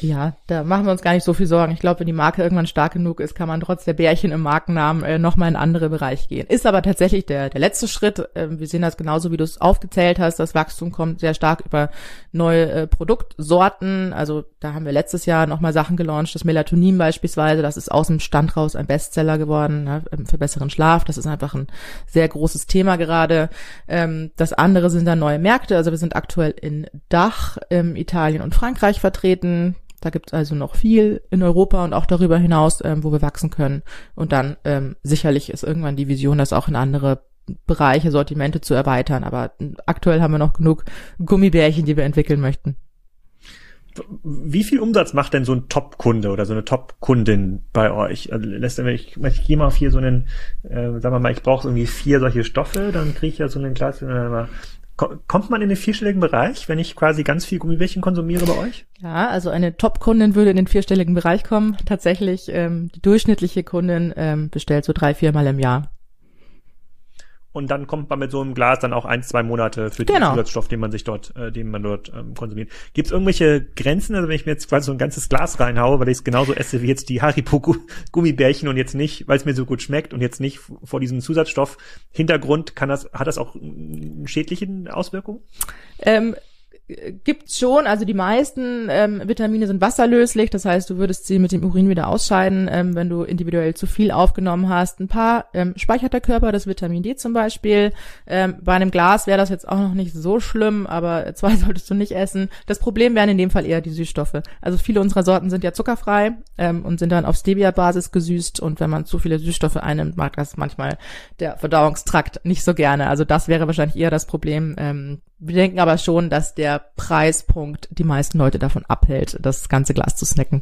Ja, da machen wir uns gar nicht so viel Sorgen. Ich glaube, wenn die Marke irgendwann stark genug ist, kann man trotz der Bärchen im Markennamen äh, nochmal in andere Bereich gehen. Ist aber tatsächlich der, der letzte Schritt. Ähm, wir sehen das genauso, wie du es aufgezählt hast. Das Wachstum kommt sehr stark über neue äh, Produktsorten. Also da haben wir letztes Jahr nochmal Sachen gelauncht. Das Melatonin beispielsweise, das ist aus dem Stand raus ein Bestseller geworden ne, ähm, für besseren Schlaf. Das ist einfach ein sehr großes Thema gerade. Ähm, das andere sind dann neue Märkte. Also wir sind aktuell in Dach, ähm, Italien und Frankreich vertreten. Da gibt es also noch viel in Europa und auch darüber hinaus, ähm, wo wir wachsen können. Und dann ähm, sicherlich ist irgendwann die Vision, das auch in andere Bereiche, Sortimente zu erweitern. Aber aktuell haben wir noch genug Gummibärchen, die wir entwickeln möchten. Wie viel Umsatz macht denn so ein Top-Kunde oder so eine Top-Kundin bei euch? Also lässt ich, ich gehe mal auf hier so einen, äh, sagen wir mal, ich brauche irgendwie vier solche Stoffe, dann kriege ich ja so einen Glas, Kommt man in den vierstelligen Bereich, wenn ich quasi ganz viel Gummibärchen konsumiere bei euch? Ja, also eine Top-Kundin würde in den vierstelligen Bereich kommen. Tatsächlich, ähm, die durchschnittliche Kundin ähm, bestellt so drei, viermal im Jahr. Und dann kommt man mit so einem Glas dann auch ein, zwei Monate für den genau. Zusatzstoff, den man sich dort, äh, den man dort ähm, konsumiert. Gibt es irgendwelche Grenzen? Also wenn ich mir jetzt quasi so ein ganzes Glas reinhaue, weil ich es genauso esse wie jetzt die Haribo Gummibärchen und jetzt nicht, weil es mir so gut schmeckt und jetzt nicht vor diesem Zusatzstoff Hintergrund, kann das, hat das auch schädliche Auswirkungen? Ähm, gibt's schon, also die meisten ähm, Vitamine sind wasserlöslich, das heißt, du würdest sie mit dem Urin wieder ausscheiden, ähm, wenn du individuell zu viel aufgenommen hast. Ein paar ähm, speichert der Körper, das Vitamin D zum Beispiel. Ähm, bei einem Glas wäre das jetzt auch noch nicht so schlimm, aber zwei [LAUGHS] solltest du nicht essen. Das Problem wären in dem Fall eher die Süßstoffe. Also viele unserer Sorten sind ja zuckerfrei ähm, und sind dann auf Stevia-Basis gesüßt und wenn man zu viele Süßstoffe einnimmt, mag das manchmal der Verdauungstrakt nicht so gerne. Also das wäre wahrscheinlich eher das Problem. Ähm, wir denken aber schon, dass der Preispunkt die meisten Leute davon abhält, das ganze Glas zu snacken.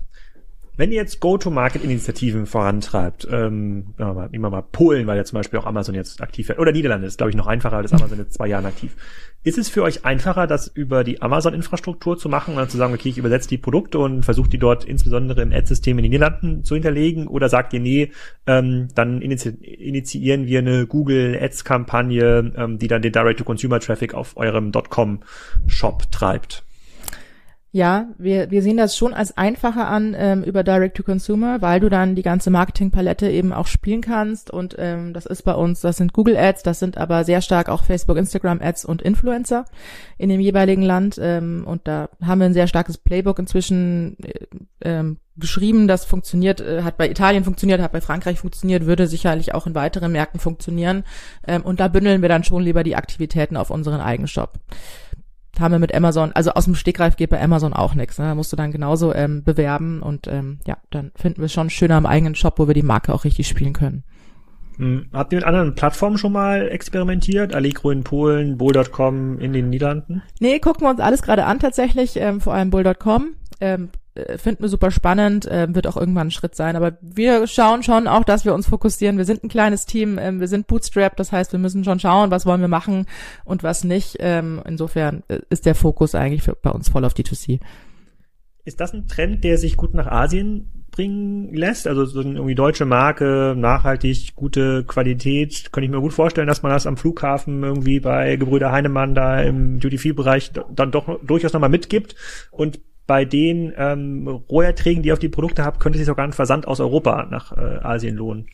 Wenn ihr jetzt Go-to-Market-Initiativen vorantreibt, ähm, nehmen wir mal Polen, weil ja zum Beispiel auch Amazon jetzt aktiv wird, oder Niederlande ist, glaube ich, noch einfacher, als Amazon jetzt zwei Jahren aktiv. Ist es für euch einfacher, das über die Amazon-Infrastruktur zu machen und zu sagen, okay, ich übersetze die Produkte und versuche die dort insbesondere im Ad-System in den Niederlanden zu hinterlegen? Oder sagt ihr, nee, ähm, dann inizi initiieren wir eine Google Ads-Kampagne, ähm, die dann den Direct-to-Consumer-Traffic auf eurem .com-Shop treibt? Ja, wir, wir sehen das schon als einfacher an ähm, über Direct to Consumer, weil du dann die ganze Marketingpalette eben auch spielen kannst. Und ähm, das ist bei uns, das sind Google Ads, das sind aber sehr stark auch Facebook, Instagram Ads und Influencer in dem jeweiligen Land. Ähm, und da haben wir ein sehr starkes Playbook inzwischen äh, ähm, geschrieben, das funktioniert, äh, hat bei Italien funktioniert, hat bei Frankreich funktioniert, würde sicherlich auch in weiteren Märkten funktionieren. Ähm, und da bündeln wir dann schon lieber die Aktivitäten auf unseren eigenen Shop haben wir mit Amazon, also aus dem Stegreif geht bei Amazon auch nichts. Ne? Da musst du dann genauso ähm, bewerben und ähm, ja, dann finden wir es schon schöner im eigenen Shop, wo wir die Marke auch richtig spielen können. Hm. Habt ihr mit anderen Plattformen schon mal experimentiert? Allegro in Polen, Bull.com in den Niederlanden? Nee, gucken wir uns alles gerade an tatsächlich, ähm, vor allem Bull.com. Ähm, äh, finden wir super spannend, äh, wird auch irgendwann ein Schritt sein. Aber wir schauen schon auch, dass wir uns fokussieren. Wir sind ein kleines Team, äh, wir sind Bootstrap, das heißt, wir müssen schon schauen, was wollen wir machen und was nicht. Ähm, insofern äh, ist der Fokus eigentlich für, bei uns voll auf D2C. Ist das ein Trend, der sich gut nach Asien bringen lässt? Also so irgendwie deutsche Marke, nachhaltig, gute Qualität. Könnte ich mir gut vorstellen, dass man das am Flughafen irgendwie bei Gebrüder Heinemann da im Duty-Free-Bereich dann doch durchaus nochmal mitgibt. Und bei den ähm, Roherträgen, die ihr auf die Produkte habt, könnte sich sogar ein Versand aus Europa nach äh, Asien lohnen.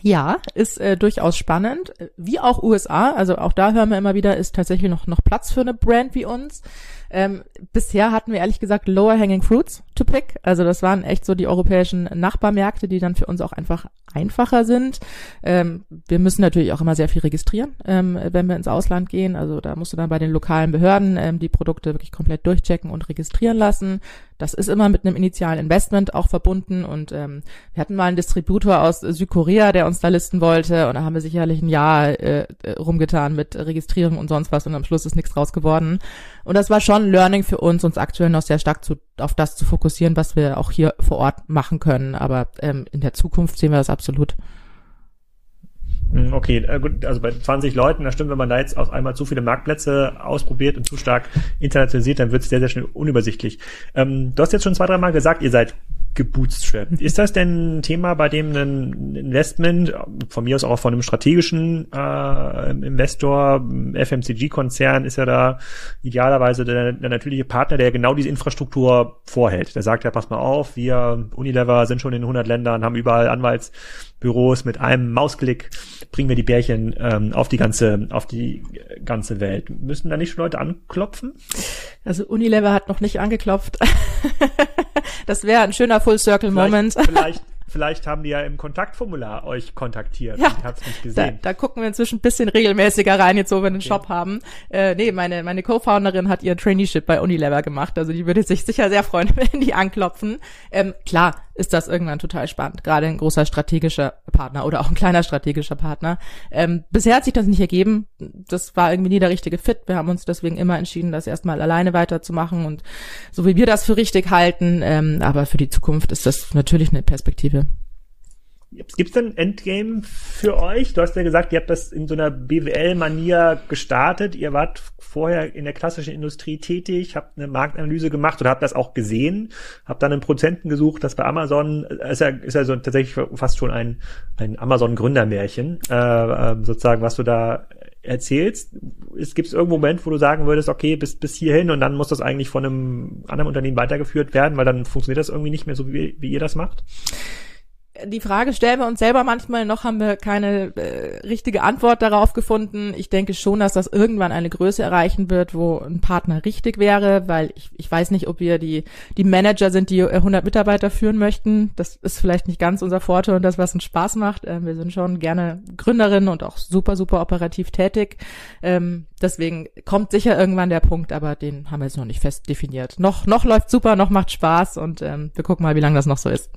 Ja, ist äh, durchaus spannend. Wie auch USA, also auch da hören wir immer wieder, ist tatsächlich noch, noch Platz für eine Brand wie uns. Ähm, bisher hatten wir ehrlich gesagt lower hanging fruits to pick. Also das waren echt so die europäischen Nachbarmärkte, die dann für uns auch einfach einfacher sind. Ähm, wir müssen natürlich auch immer sehr viel registrieren, ähm, wenn wir ins Ausland gehen. Also da musst du dann bei den lokalen Behörden ähm, die Produkte wirklich komplett durchchecken und registrieren lassen. Das ist immer mit einem initialen Investment auch verbunden und ähm, wir hatten mal einen Distributor aus Südkorea, der uns da listen wollte und da haben wir sicherlich ein Jahr äh, rumgetan mit Registrierung und sonst was und am Schluss ist nichts draus geworden. Und das war schon schon Learning für uns, uns aktuell noch sehr stark zu, auf das zu fokussieren, was wir auch hier vor Ort machen können. Aber ähm, in der Zukunft sehen wir das absolut. Hm, okay, äh, gut, also bei 20 Leuten, da stimmt, wenn man da jetzt auf einmal zu viele Marktplätze ausprobiert und zu stark internationalisiert, dann wird es sehr, sehr schnell unübersichtlich. Ähm, du hast jetzt schon zwei, drei Mal gesagt, ihr seid gebootstrapped. Ist das denn ein Thema, bei dem ein Investment, von mir aus auch von einem strategischen äh, Investor, FMCG-Konzern, ist ja da idealerweise der, der natürliche Partner, der genau diese Infrastruktur vorhält. Der sagt ja, pass mal auf, wir Unilever sind schon in 100 Ländern, haben überall Anwaltsbüros, mit einem Mausklick bringen wir die Bärchen ähm, auf die ganze, auf die ganze Welt. Müssen da nicht schon Leute anklopfen? Also Unilever hat noch nicht angeklopft. [LAUGHS] das wäre ein schöner Full Circle Moment. Vielleicht, [LAUGHS] vielleicht, vielleicht haben die ja im Kontaktformular euch kontaktiert. Ja, ich hab's nicht gesehen. Da, da gucken wir inzwischen ein bisschen regelmäßiger rein, jetzt wo wir einen okay. Shop haben. Äh, nee, meine, meine Co-Founderin hat ihr Traineeship bei Unilever gemacht. Also die würde sich sicher sehr freuen, [LAUGHS] wenn die anklopfen. Ähm, klar, ist das irgendwann total spannend. Gerade ein großer strategischer Partner oder auch ein kleiner strategischer Partner. Ähm, bisher hat sich das nicht ergeben. Das war irgendwie nie der richtige Fit. Wir haben uns deswegen immer entschieden, das erstmal alleine weiterzumachen und so wie wir das für richtig halten. Ähm, aber für die Zukunft ist das natürlich eine Perspektive. Gibt es denn Endgame für euch? Du hast ja gesagt, ihr habt das in so einer BWL-Manier gestartet. Ihr wart vorher in der klassischen Industrie tätig, habt eine Marktanalyse gemacht oder habt das auch gesehen, habt dann einen Prozenten gesucht, das bei Amazon ist ja, ist ja so tatsächlich fast schon ein, ein Amazon-Gründermärchen, äh, äh, sozusagen, was du da erzählst. Gibt es irgendeinen Moment, wo du sagen würdest, okay, bis, bis hierhin und dann muss das eigentlich von einem anderen Unternehmen weitergeführt werden, weil dann funktioniert das irgendwie nicht mehr so, wie, wie ihr das macht? Die Frage stellen wir uns selber manchmal noch, haben wir keine äh, richtige Antwort darauf gefunden. Ich denke schon, dass das irgendwann eine Größe erreichen wird, wo ein Partner richtig wäre, weil ich, ich weiß nicht, ob wir die, die Manager sind, die 100 Mitarbeiter führen möchten. Das ist vielleicht nicht ganz unser Vorteil und das, was uns Spaß macht. Ähm, wir sind schon gerne Gründerinnen und auch super, super operativ tätig. Ähm, deswegen kommt sicher irgendwann der Punkt, aber den haben wir jetzt noch nicht fest definiert. Noch, noch läuft super, noch macht Spaß und ähm, wir gucken mal, wie lange das noch so ist.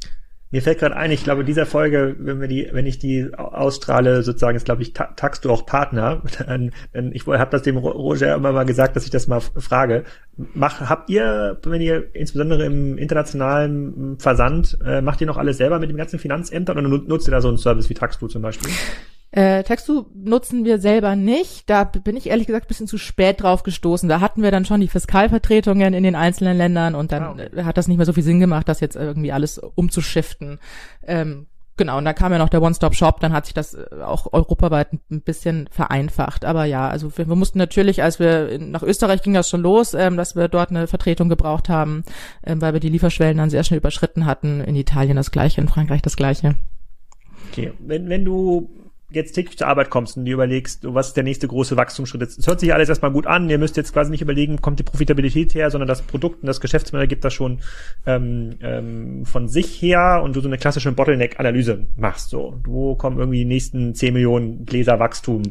Mir fällt gerade ein, ich glaube, dieser Folge, wenn wir die, wenn ich die ausstrahle, sozusagen, ist, glaube ich, ta tagst du auch Partner. [LAUGHS] Dann, dann, ich habe das dem Roger immer mal gesagt, dass ich das mal frage. Mach, habt ihr, wenn ihr insbesondere im internationalen Versand, äh, macht ihr noch alles selber mit den ganzen Finanzämtern oder nutzt ihr da so einen Service wie Taxflu zum Beispiel? Äh, Textu nutzen wir selber nicht. Da bin ich ehrlich gesagt ein bisschen zu spät drauf gestoßen. Da hatten wir dann schon die Fiskalvertretungen in den einzelnen Ländern und dann ah, okay. hat das nicht mehr so viel Sinn gemacht, das jetzt irgendwie alles umzuschiften. Ähm, genau, und da kam ja noch der One-Stop-Shop, dann hat sich das äh, auch europaweit ein bisschen vereinfacht. Aber ja, also wir, wir mussten natürlich, als wir nach Österreich ging das schon los, ähm, dass wir dort eine Vertretung gebraucht haben, ähm, weil wir die Lieferschwellen dann sehr schnell überschritten hatten. In Italien das gleiche, in Frankreich das gleiche. Okay, wenn, wenn du jetzt täglich zur Arbeit kommst und dir überlegst, was ist der nächste große Wachstumsschritt. Es hört sich alles erstmal gut an. Ihr müsst jetzt quasi nicht überlegen, kommt die Profitabilität her, sondern das Produkt und das Geschäftsmodell gibt das schon ähm, ähm, von sich her und du so eine klassische Bottleneck-Analyse machst. So, wo kommen irgendwie die nächsten 10 Millionen Gläser Wachstum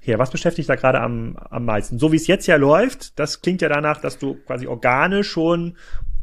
her? Was beschäftigt da gerade am, am meisten? So wie es jetzt ja läuft, das klingt ja danach, dass du quasi organisch schon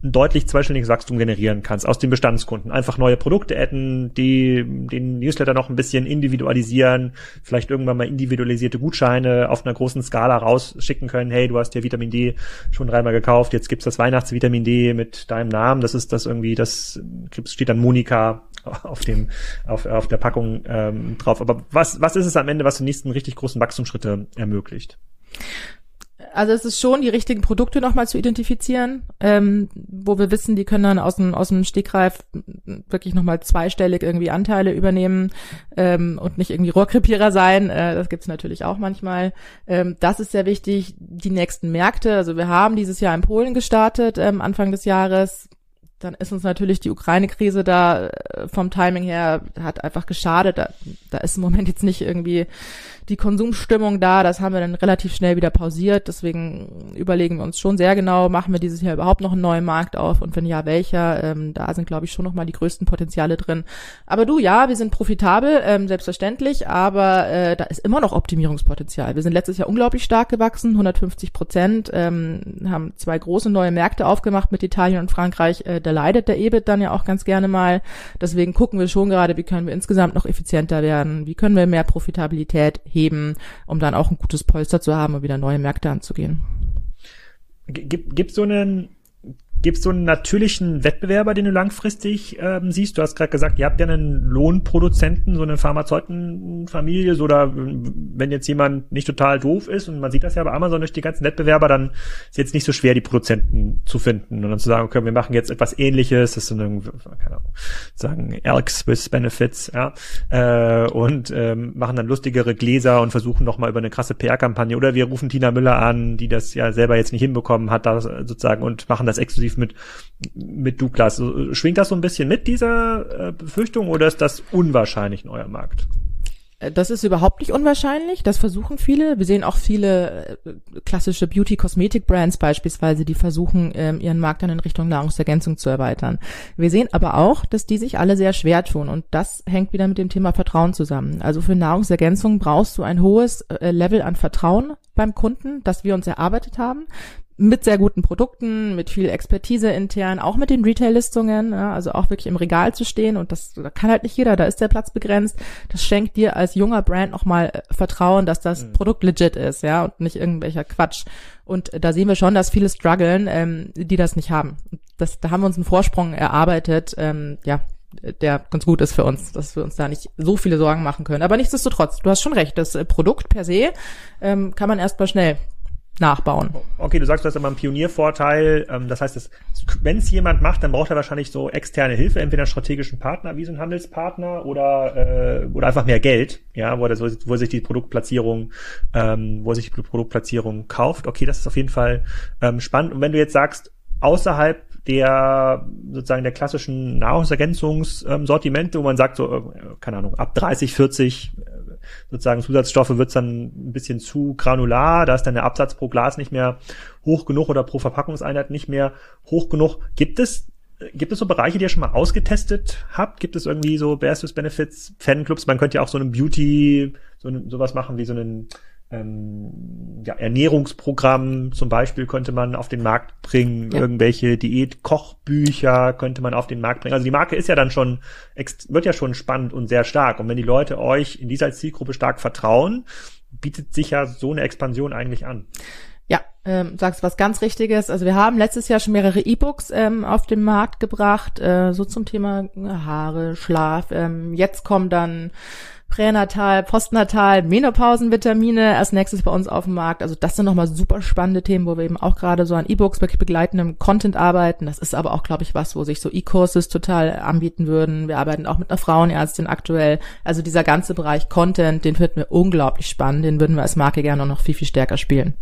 deutlich zweistelliges Wachstum generieren kannst aus den Bestandskunden. Einfach neue Produkte adden, die den Newsletter noch ein bisschen individualisieren, vielleicht irgendwann mal individualisierte Gutscheine auf einer großen Skala rausschicken können. Hey, du hast ja Vitamin D schon dreimal gekauft, jetzt gibt's das Weihnachtsvitamin D mit deinem Namen. Das ist das irgendwie, das steht dann Monika auf dem auf, auf der Packung ähm, drauf. Aber was was ist es am Ende, was den nächsten richtig großen Wachstumsschritte ermöglicht? Also es ist schon die richtigen Produkte nochmal zu identifizieren, ähm, wo wir wissen, die können dann aus dem, aus dem Stegreif wirklich nochmal zweistellig irgendwie Anteile übernehmen ähm, und nicht irgendwie Rohrkrepierer sein. Äh, das gibt's natürlich auch manchmal. Ähm, das ist sehr wichtig. Die nächsten Märkte, also wir haben dieses Jahr in Polen gestartet, ähm, Anfang des Jahres. Dann ist uns natürlich die Ukraine-Krise da äh, vom Timing her hat einfach geschadet. Da, da ist im Moment jetzt nicht irgendwie die Konsumstimmung da. Das haben wir dann relativ schnell wieder pausiert. Deswegen überlegen wir uns schon sehr genau, machen wir dieses Jahr überhaupt noch einen neuen Markt auf und wenn ja, welcher? Ähm, da sind, glaube ich, schon nochmal die größten Potenziale drin. Aber du, ja, wir sind profitabel, ähm, selbstverständlich, aber äh, da ist immer noch Optimierungspotenzial. Wir sind letztes Jahr unglaublich stark gewachsen, 150 Prozent, ähm, haben zwei große neue Märkte aufgemacht mit Italien und Frankreich. Äh, da leidet der EBIT dann ja auch ganz gerne mal. Deswegen gucken wir schon gerade, wie können wir insgesamt noch effizienter werden, wie können wir mehr Profitabilität heben, um dann auch ein gutes Polster zu haben und wieder neue Märkte anzugehen. gibt, gibt so einen Gibt es so einen natürlichen Wettbewerber, den du langfristig ähm, siehst? Du hast gerade gesagt, ihr habt ja einen Lohnproduzenten, so eine Pharmazeutenfamilie, so oder wenn jetzt jemand nicht total doof ist und man sieht das ja bei Amazon durch die ganzen Wettbewerber, dann ist jetzt nicht so schwer, die Produzenten zu finden und dann zu sagen, okay, wir machen jetzt etwas ähnliches, das sind irgendwie, keine Ahnung, sagen Elks with Benefits, ja, äh, und ähm, machen dann lustigere Gläser und versuchen nochmal über eine krasse PR-Kampagne oder wir rufen Tina Müller an, die das ja selber jetzt nicht hinbekommen hat, da sozusagen und machen das exklusiv exklusiv mit, mit Douglas. Schwingt das so ein bisschen mit dieser äh, Befürchtung oder ist das unwahrscheinlich in eurem Markt? Äh, das ist überhaupt nicht unwahrscheinlich. Das versuchen viele. Wir sehen auch viele äh, klassische Beauty-Kosmetik-Brands beispielsweise, die versuchen, ähm, ihren Markt dann in Richtung Nahrungsergänzung zu erweitern. Wir sehen aber auch, dass die sich alle sehr schwer tun. Und das hängt wieder mit dem Thema Vertrauen zusammen. Also für Nahrungsergänzung brauchst du ein hohes Level an Vertrauen beim Kunden, das wir uns erarbeitet haben mit sehr guten Produkten, mit viel Expertise intern, auch mit den Retail-Listungen, ja, also auch wirklich im Regal zu stehen und das da kann halt nicht jeder, da ist der Platz begrenzt. Das schenkt dir als junger Brand nochmal äh, Vertrauen, dass das mhm. Produkt legit ist, ja, und nicht irgendwelcher Quatsch. Und da sehen wir schon, dass viele strugglen, ähm, die das nicht haben. Das, da haben wir uns einen Vorsprung erarbeitet, ähm, ja, der ganz gut ist für uns, dass wir uns da nicht so viele Sorgen machen können. Aber nichtsdestotrotz, du hast schon recht, das äh, Produkt per se ähm, kann man erstmal schnell nachbauen. Okay, du sagst, du hast immer einen Pioniervorteil. Ähm, das heißt, wenn es jemand macht, dann braucht er wahrscheinlich so externe Hilfe, entweder einen strategischen Partner wie so ein Handelspartner oder äh, oder einfach mehr Geld, ja, wo er, wo sich die Produktplatzierung, ähm, wo er sich die Produktplatzierung kauft. Okay, das ist auf jeden Fall ähm, spannend. Und wenn du jetzt sagst, außerhalb der sozusagen der klassischen Nahrungsergänzungssortimente, wo man sagt so, äh, keine Ahnung, ab 30, 40 sozusagen Zusatzstoffe wird's dann ein bisschen zu granular, da ist dann der Absatz pro Glas nicht mehr hoch genug oder pro Verpackungseinheit nicht mehr hoch genug. Gibt es Gibt es so Bereiche, die ihr schon mal ausgetestet habt? Gibt es irgendwie so Bears Benefits Fanclubs? Man könnte ja auch so einen Beauty, so sowas machen wie so einen ähm, ja, Ernährungsprogramm zum Beispiel könnte man auf den Markt bringen, ja. irgendwelche Diät-Kochbücher könnte man auf den Markt bringen. Also die Marke ist ja dann schon, wird ja schon spannend und sehr stark. Und wenn die Leute euch in dieser Zielgruppe stark vertrauen, bietet sich ja so eine Expansion eigentlich an. Ja, ähm, sagst was ganz Richtiges. Also wir haben letztes Jahr schon mehrere E-Books ähm, auf den Markt gebracht, äh, so zum Thema Haare, Schlaf. Ähm, jetzt kommen dann Pränatal, Postnatal, Menopausenvitamine als nächstes bei uns auf dem Markt. Also das sind nochmal super spannende Themen, wo wir eben auch gerade so an E-Books wirklich begleitendem Content arbeiten. Das ist aber auch, glaube ich, was, wo sich so E-Courses total anbieten würden. Wir arbeiten auch mit einer Frauenärztin aktuell. Also dieser ganze Bereich Content, den finden wir unglaublich spannend. Den würden wir als Marke gerne noch viel, viel stärker spielen.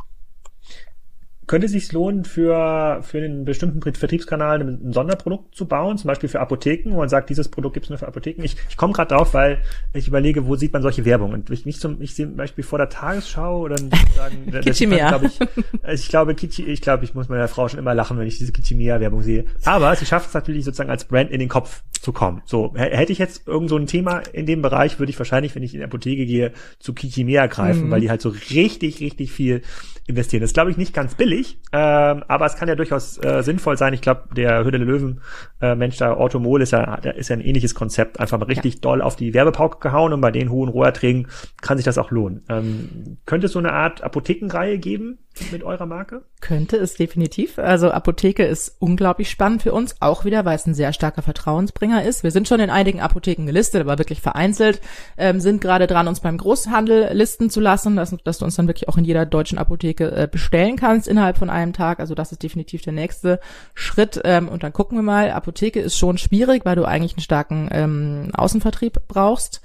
Könnte es sich lohnen, für, für einen bestimmten Vertriebskanal ein Sonderprodukt zu bauen, zum Beispiel für Apotheken, wo man sagt, dieses Produkt gibt es nur für Apotheken? Ich, ich komme gerade drauf, weil ich überlege, wo sieht man solche Werbung? Und ich, mich zum, ich sehe zum Beispiel vor der Tagesschau oder sagen, [LAUGHS] Kitschimia. Glaub ich, ich glaube, Kitsch, ich glaube, ich muss meiner Frau schon immer lachen, wenn ich diese Kitschimia-Werbung sehe. Aber sie schafft es natürlich sozusagen als Brand in den Kopf zu kommen. So, hätte ich jetzt irgend so ein Thema in dem Bereich, würde ich wahrscheinlich, wenn ich in die Apotheke gehe, zu Kitschimia greifen, mhm. weil die halt so richtig, richtig viel investieren. Das ist, glaube ich, nicht ganz billig, ähm, aber es kann ja durchaus äh, sinnvoll sein. Ich glaube, der der Löwen äh, Mensch da, Automol ist ja, ist ja ein ähnliches Konzept. Einfach mal richtig ja. doll auf die Werbepauke gehauen und bei den hohen Roherträgen kann sich das auch lohnen. Ähm, könnte es so eine Art Apothekenreihe geben mit eurer Marke? Könnte es definitiv. Also Apotheke ist unglaublich spannend für uns, auch wieder, weil es ein sehr starker Vertrauensbringer ist. Wir sind schon in einigen Apotheken gelistet, aber wirklich vereinzelt, ähm, sind gerade dran, uns beim Großhandel listen zu lassen, dass, dass du uns dann wirklich auch in jeder deutschen Apotheke äh, bestellen kannst innerhalb von einem Tag. Also das ist definitiv der nächste Schritt. Ähm, und dann gucken wir mal. Apotheke ist schon schwierig, weil du eigentlich einen starken ähm, Außenvertrieb brauchst,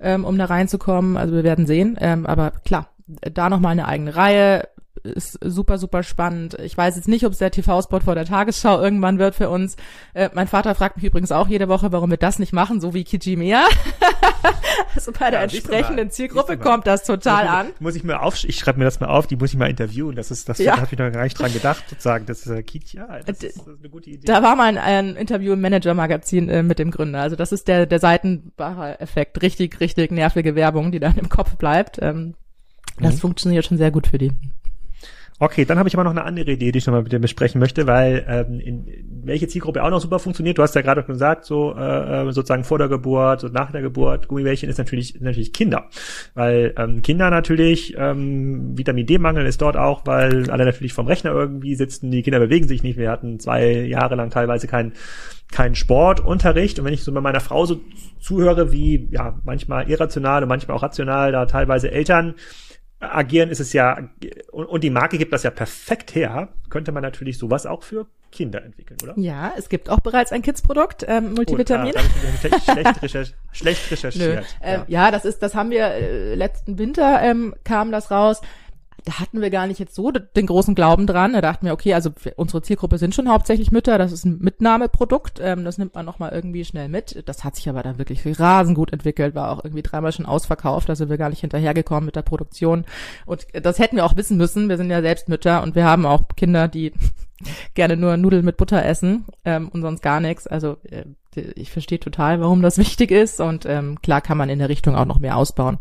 ähm, um da reinzukommen. Also wir werden sehen. Ähm, aber klar, da nochmal eine eigene Reihe ist super, super spannend. Ich weiß jetzt nicht, ob es der TV-Spot vor der Tagesschau irgendwann wird für uns. Äh, mein Vater fragt mich übrigens auch jede Woche, warum wir das nicht machen, so wie Kijimea. [LAUGHS] also bei der ja, entsprechenden Zielgruppe kommt das total muss an. Muss ich mir auf, ich schreibe mir das mal auf, die muss ich mal interviewen. Das ist, das ja. habe ich noch gar nicht dran gedacht, sozusagen. Das ist äh, Kijia, das, das ist eine gute Idee. Da war mal ein, ein Interview im Manager-Magazin äh, mit dem Gründer. Also das ist der, der Seitenbacher-Effekt. Richtig, richtig nervige Werbung, die dann im Kopf bleibt. Ähm, das mhm. funktioniert schon sehr gut für die. Okay, dann habe ich aber noch eine andere Idee, die ich nochmal mit dir besprechen möchte, weil ähm, in, welche Zielgruppe auch noch super funktioniert. Du hast ja gerade gesagt, so äh, äh, sozusagen vor der Geburt und nach der Geburt, Gummibärchen ist natürlich natürlich Kinder, weil ähm, Kinder natürlich ähm, Vitamin D-Mangel ist dort auch, weil alle natürlich vom Rechner irgendwie sitzen, die Kinder bewegen sich nicht. Wir hatten zwei Jahre lang teilweise keinen keinen Sportunterricht und wenn ich so bei meiner Frau so zuhöre, wie ja manchmal irrational und manchmal auch rational da teilweise Eltern agieren, ist es ja, und, und die Marke gibt das ja perfekt her, könnte man natürlich sowas auch für Kinder entwickeln, oder? Ja, es gibt auch bereits ein Kids-Produkt, ähm, Multivitamin. Oh, ah, schlecht, recherchiert. schlecht [LAUGHS] recherchiert. Ähm, ja. ja. das ist, das haben wir äh, letzten Winter ähm, kam das raus da hatten wir gar nicht jetzt so den großen Glauben dran. Da dachten wir, okay, also unsere Zielgruppe sind schon hauptsächlich Mütter, das ist ein Mitnahmeprodukt, ähm, das nimmt man nochmal irgendwie schnell mit. Das hat sich aber dann wirklich rasend gut entwickelt, war auch irgendwie dreimal schon ausverkauft, da sind wir gar nicht hinterhergekommen mit der Produktion. Und das hätten wir auch wissen müssen, wir sind ja selbst Mütter und wir haben auch Kinder, die [LAUGHS] gerne nur Nudeln mit Butter essen ähm, und sonst gar nichts. Also äh, ich verstehe total, warum das [LAUGHS] wichtig ist und ähm, klar kann man in der Richtung auch noch mehr ausbauen.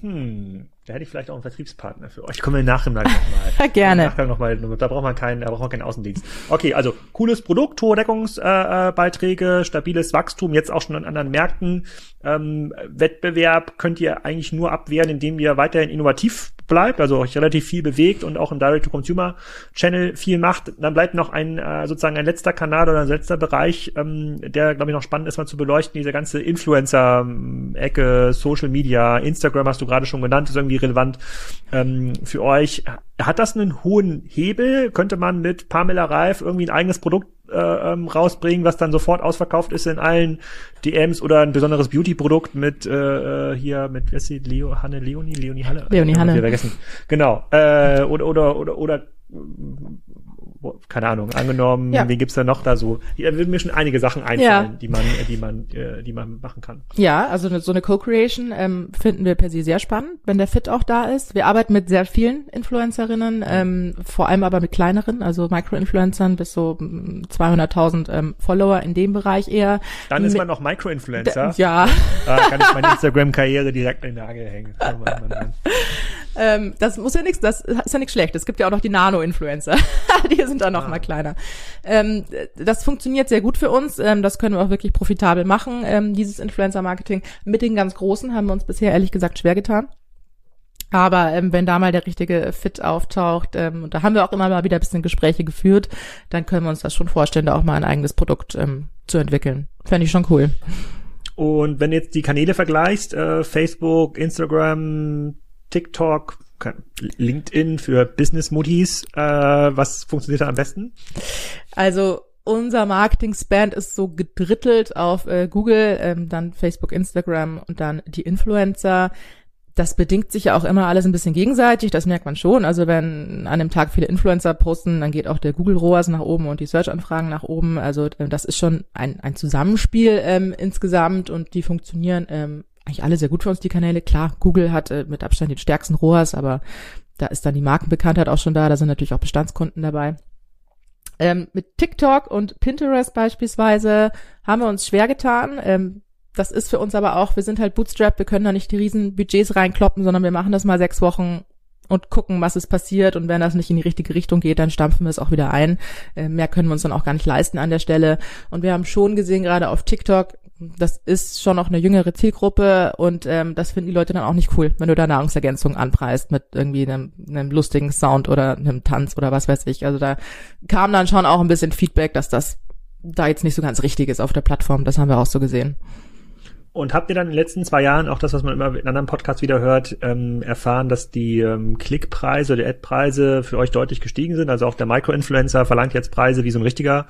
Hm, da hätte ich vielleicht auch einen Vertriebspartner für euch. Kommen wir nachher nochmal. [LAUGHS] Gerne. Nachher noch mal, da braucht man keinen, da braucht man keinen Außendienst. Okay, also cooles Produkt, hohe Deckungsbeiträge, äh, stabiles Wachstum, jetzt auch schon an anderen Märkten. Ähm, Wettbewerb könnt ihr eigentlich nur abwehren, indem ihr weiterhin innovativ bleibt, also euch relativ viel bewegt und auch im Direct-to-Consumer-Channel viel macht. Dann bleibt noch ein äh, sozusagen ein letzter Kanal oder ein letzter Bereich, ähm, der, glaube ich, noch spannend ist, mal zu beleuchten, diese ganze Influencer-Ecke, Social Media, Instagram hast du gerade schon genannt, ist irgendwie relevant ähm, für euch. Hat das einen hohen Hebel? Könnte man mit Pamela Reif irgendwie ein eigenes Produkt äh, ähm, rausbringen, was dann sofort ausverkauft ist in allen DMs oder ein besonderes Beauty-Produkt mit äh, äh hier mit wer ist die Leo Hanne Leonie? Leonie Halle? Leonie Hanne vergessen. Genau äh, oder oder oder oder keine Ahnung, angenommen, ja. wen gibt's da noch da so? Da würden mir schon einige Sachen einfallen, ja. die man, die man, äh, die man machen kann. Ja, also so eine Co-Creation ähm, finden wir per se sehr spannend, wenn der Fit auch da ist. Wir arbeiten mit sehr vielen Influencerinnen, ähm, vor allem aber mit kleineren, also Micro-Influencern bis so 200.000 ähm, Follower in dem Bereich eher. Dann ist man noch Micro-Influencer. Ja. [LAUGHS] Da kann ich meine Instagram-Karriere direkt in den Nagel hängen. Oh [LAUGHS] Mann, Mann, Mann. Ähm, das muss ja nichts, das ist ja nichts schlecht. Es gibt ja auch noch die Nano-Influencer. [LAUGHS] die sind da noch ah. mal kleiner. Ähm, das funktioniert sehr gut für uns. Ähm, das können wir auch wirklich profitabel machen, ähm, dieses Influencer-Marketing. Mit den ganz Großen haben wir uns bisher ehrlich gesagt schwer getan. Aber ähm, wenn da mal der richtige Fit auftaucht, ähm, und da haben wir auch immer mal wieder ein bisschen Gespräche geführt, dann können wir uns das schon vorstellen, da auch mal ein eigenes Produkt ähm, zu entwickeln. Fände ich schon cool. Und wenn du jetzt die Kanäle vergleichst, äh, Facebook, Instagram, TikTok, LinkedIn für Business-Muttis, äh, was funktioniert da am besten? Also unser Marketing-Spend ist so gedrittelt auf äh, Google, ähm, dann Facebook, Instagram und dann die Influencer. Das bedingt sich ja auch immer alles ein bisschen gegenseitig, das merkt man schon. Also wenn an dem Tag viele Influencer posten, dann geht auch der Google ROAS nach oben und die Search-Anfragen nach oben. Also äh, das ist schon ein, ein Zusammenspiel ähm, insgesamt und die funktionieren ähm, eigentlich alle sehr gut für uns, die Kanäle. Klar, Google hat äh, mit Abstand den stärksten ROAS, aber da ist dann die Markenbekanntheit auch schon da, da sind natürlich auch Bestandskunden dabei. Ähm, mit TikTok und Pinterest beispielsweise haben wir uns schwer getan. Ähm, das ist für uns aber auch, wir sind halt Bootstrap, wir können da nicht die riesen Budgets reinkloppen, sondern wir machen das mal sechs Wochen und gucken, was ist passiert. Und wenn das nicht in die richtige Richtung geht, dann stampfen wir es auch wieder ein. Äh, mehr können wir uns dann auch gar nicht leisten an der Stelle. Und wir haben schon gesehen, gerade auf TikTok, das ist schon noch eine jüngere Zielgruppe und ähm, das finden die Leute dann auch nicht cool, wenn du da Nahrungsergänzung anpreist mit irgendwie einem, einem lustigen Sound oder einem Tanz oder was weiß ich. Also da kam dann schon auch ein bisschen Feedback, dass das da jetzt nicht so ganz richtig ist auf der Plattform. Das haben wir auch so gesehen. Und habt ihr dann in den letzten zwei Jahren, auch das, was man immer in anderen Podcasts wieder hört, ähm, erfahren, dass die ähm, Klickpreise oder Ad-Preise für euch deutlich gestiegen sind? Also auch der Micro-Influencer verlangt jetzt Preise wie so ein richtiger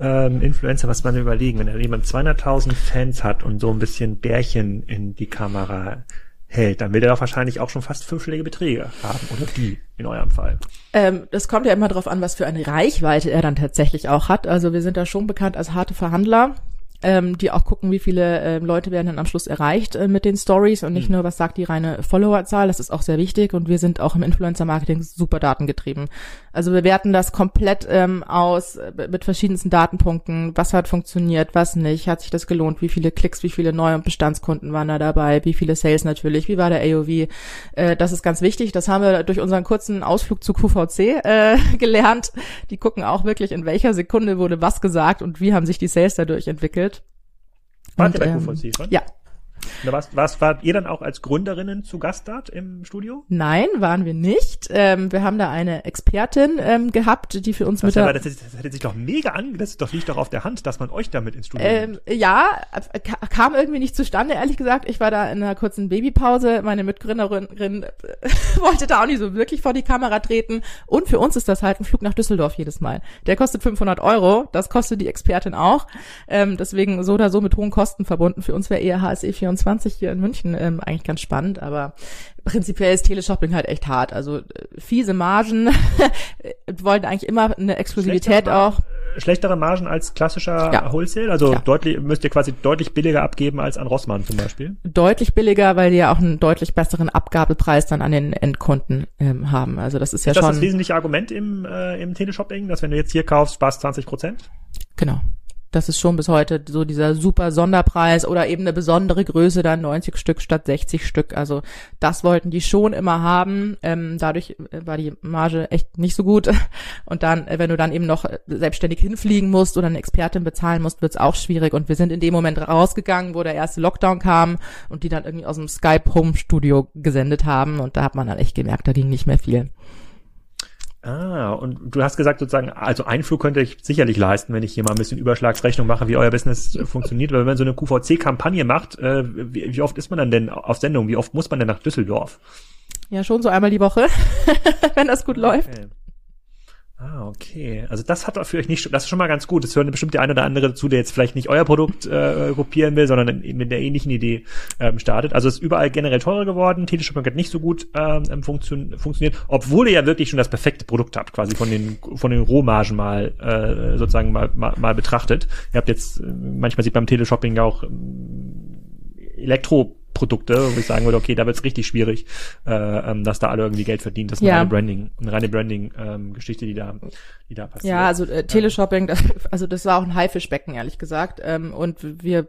ähm, Influencer. Was man überlegen, wenn jemand 200.000 Fans hat und so ein bisschen Bärchen in die Kamera hält, dann will er doch wahrscheinlich auch schon fast fünfschlägige Beträge haben, oder die in eurem Fall. Ähm, das kommt ja immer darauf an, was für eine Reichweite er dann tatsächlich auch hat. Also wir sind da schon bekannt als harte Verhandler ähm, die auch gucken, wie viele äh, Leute werden dann am Schluss erreicht äh, mit den Stories und nicht mhm. nur, was sagt die reine Followerzahl. Das ist auch sehr wichtig und wir sind auch im Influencer-Marketing super datengetrieben. Also wir werten das komplett ähm, aus äh, mit verschiedensten Datenpunkten. Was hat funktioniert, was nicht? Hat sich das gelohnt? Wie viele Klicks, wie viele neue Bestandskunden waren da dabei? Wie viele Sales natürlich? Wie war der AOV? Äh, das ist ganz wichtig. Das haben wir durch unseren kurzen Ausflug zu QVC äh, [LAUGHS] gelernt. Die gucken auch wirklich, in welcher Sekunde wurde was gesagt und wie haben sich die Sales dadurch entwickelt. Wart ihr bei QVC schon? Ja, da warst, warst, wart ihr dann auch als Gründerinnen zu Gast dort im Studio? Nein, waren wir nicht. Ähm, wir haben da eine Expertin ähm, gehabt, die für uns das mit aber, das, das hätte sich doch mega an, das doch liegt doch auf der Hand, dass man euch damit ins Studio ähm, Ja, kam irgendwie nicht zustande, ehrlich gesagt. Ich war da in einer kurzen Babypause. Meine Mitgründerin [LAUGHS] wollte da auch nicht so wirklich vor die Kamera treten. Und für uns ist das halt ein Flug nach Düsseldorf jedes Mal. Der kostet 500 Euro. Das kostet die Expertin auch. Ähm, deswegen so oder so mit hohen Kosten verbunden. Für uns wäre eher HSE 24 24 hier in München ähm, eigentlich ganz spannend, aber prinzipiell ist Teleshopping halt echt hart. Also äh, fiese Margen, [LAUGHS] wollten eigentlich immer eine Exklusivität schlechtere auch. Schlechtere Margen als klassischer ja. Wholesale? Also ja. deutlich, müsst ihr quasi deutlich billiger abgeben als an Rossmann zum Beispiel? Deutlich billiger, weil die ja auch einen deutlich besseren Abgabepreis dann an den Endkunden ähm, haben. Also das ist ja ist schon. Das ist das wesentliche Argument im, äh, im Teleshopping, dass wenn du jetzt hier kaufst, sparst 20 Prozent? Genau das ist schon bis heute so dieser super Sonderpreis oder eben eine besondere Größe, dann 90 Stück statt 60 Stück. Also das wollten die schon immer haben. Ähm, dadurch äh, war die Marge echt nicht so gut. [LAUGHS] Und dann, äh, wenn du dann eben noch äh, selbstständig hinfliegen musst oder eine Expertin bezahlen musst, wird's auch schwierig. Und wir sind in dem Moment rausgegangen, wo der erste Lockdown kam und die dann irgendwie aus dem Skype Home Studio gesendet haben. Und da hat man dann echt gemerkt, da ging nicht mehr viel. Ah, und du hast gesagt sozusagen, also Einflug könnte ich sicherlich leisten, wenn ich hier mal ein bisschen Überschlagsrechnung mache, wie euer Business funktioniert. Weil wenn man so eine QVC-Kampagne macht, äh, wie, wie, oft ist man dann denn auf Sendung? Wie oft muss man denn nach Düsseldorf? Ja, schon so einmal die Woche, [LAUGHS] wenn das gut okay. läuft. Ah, okay. Also das hat für euch nicht, das ist schon mal ganz gut. Das hören bestimmt der eine oder andere dazu, der jetzt vielleicht nicht euer Produkt äh, kopieren will, sondern mit der ähnlichen Idee ähm, startet. Also es ist überall generell teurer geworden. Teleshopping hat nicht so gut ähm, funktio funktioniert, obwohl ihr ja wirklich schon das perfekte Produkt habt, quasi von den von den Rohmargen mal äh, sozusagen mal, mal, mal betrachtet. Ihr habt jetzt äh, manchmal sieht beim Teleshopping auch ähm, Elektro Produkte, wo ich sagen würde, okay, da wird es richtig schwierig, äh, ähm, dass da alle irgendwie Geld verdienen. Das ist ja. eine reine Branding, eine reine Branding-Geschichte, ähm, die da, die da passiert. Ja, also äh, Teleshopping, das, also das war auch ein Haifischbecken, ehrlich gesagt. Ähm, und wir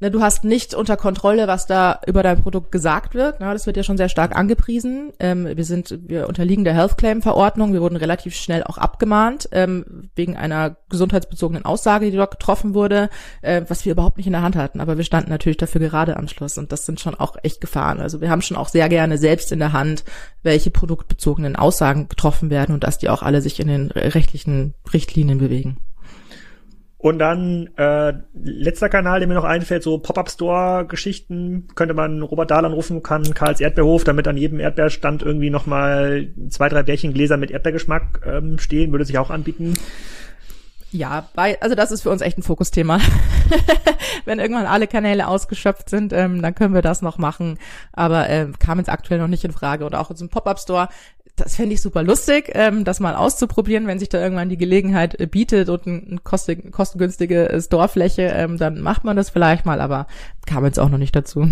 Ne, du hast nicht unter Kontrolle, was da über dein Produkt gesagt wird. Ne, das wird ja schon sehr stark angepriesen. Ähm, wir sind, wir unterliegen der Health Claim Verordnung. Wir wurden relativ schnell auch abgemahnt ähm, wegen einer gesundheitsbezogenen Aussage, die dort getroffen wurde, äh, was wir überhaupt nicht in der Hand hatten. Aber wir standen natürlich dafür gerade am Schluss und das sind schon auch echt Gefahren. Also wir haben schon auch sehr gerne selbst in der Hand, welche produktbezogenen Aussagen getroffen werden und dass die auch alle sich in den rechtlichen Richtlinien bewegen. Und dann äh, letzter Kanal, der mir noch einfällt, so Pop-Up-Store-Geschichten, könnte man Robert Dahl anrufen, kann Karls Erdbeerhof, damit an jedem Erdbeerstand irgendwie nochmal zwei, drei Bärchengläser mit Erdbeergeschmack ähm, stehen, würde sich auch anbieten. Ja, weil, also das ist für uns echt ein Fokusthema. [LAUGHS] Wenn irgendwann alle Kanäle ausgeschöpft sind, ähm, dann können wir das noch machen. Aber äh, kam jetzt aktuell noch nicht in Frage. Oder auch in so einem Pop-Up-Store. Das fände ich super lustig, ähm, das mal auszuprobieren, wenn sich da irgendwann die Gelegenheit äh, bietet und ein, ein kostig, kostengünstige Storefläche, ähm, dann macht man das vielleicht mal, aber kam jetzt auch noch nicht dazu.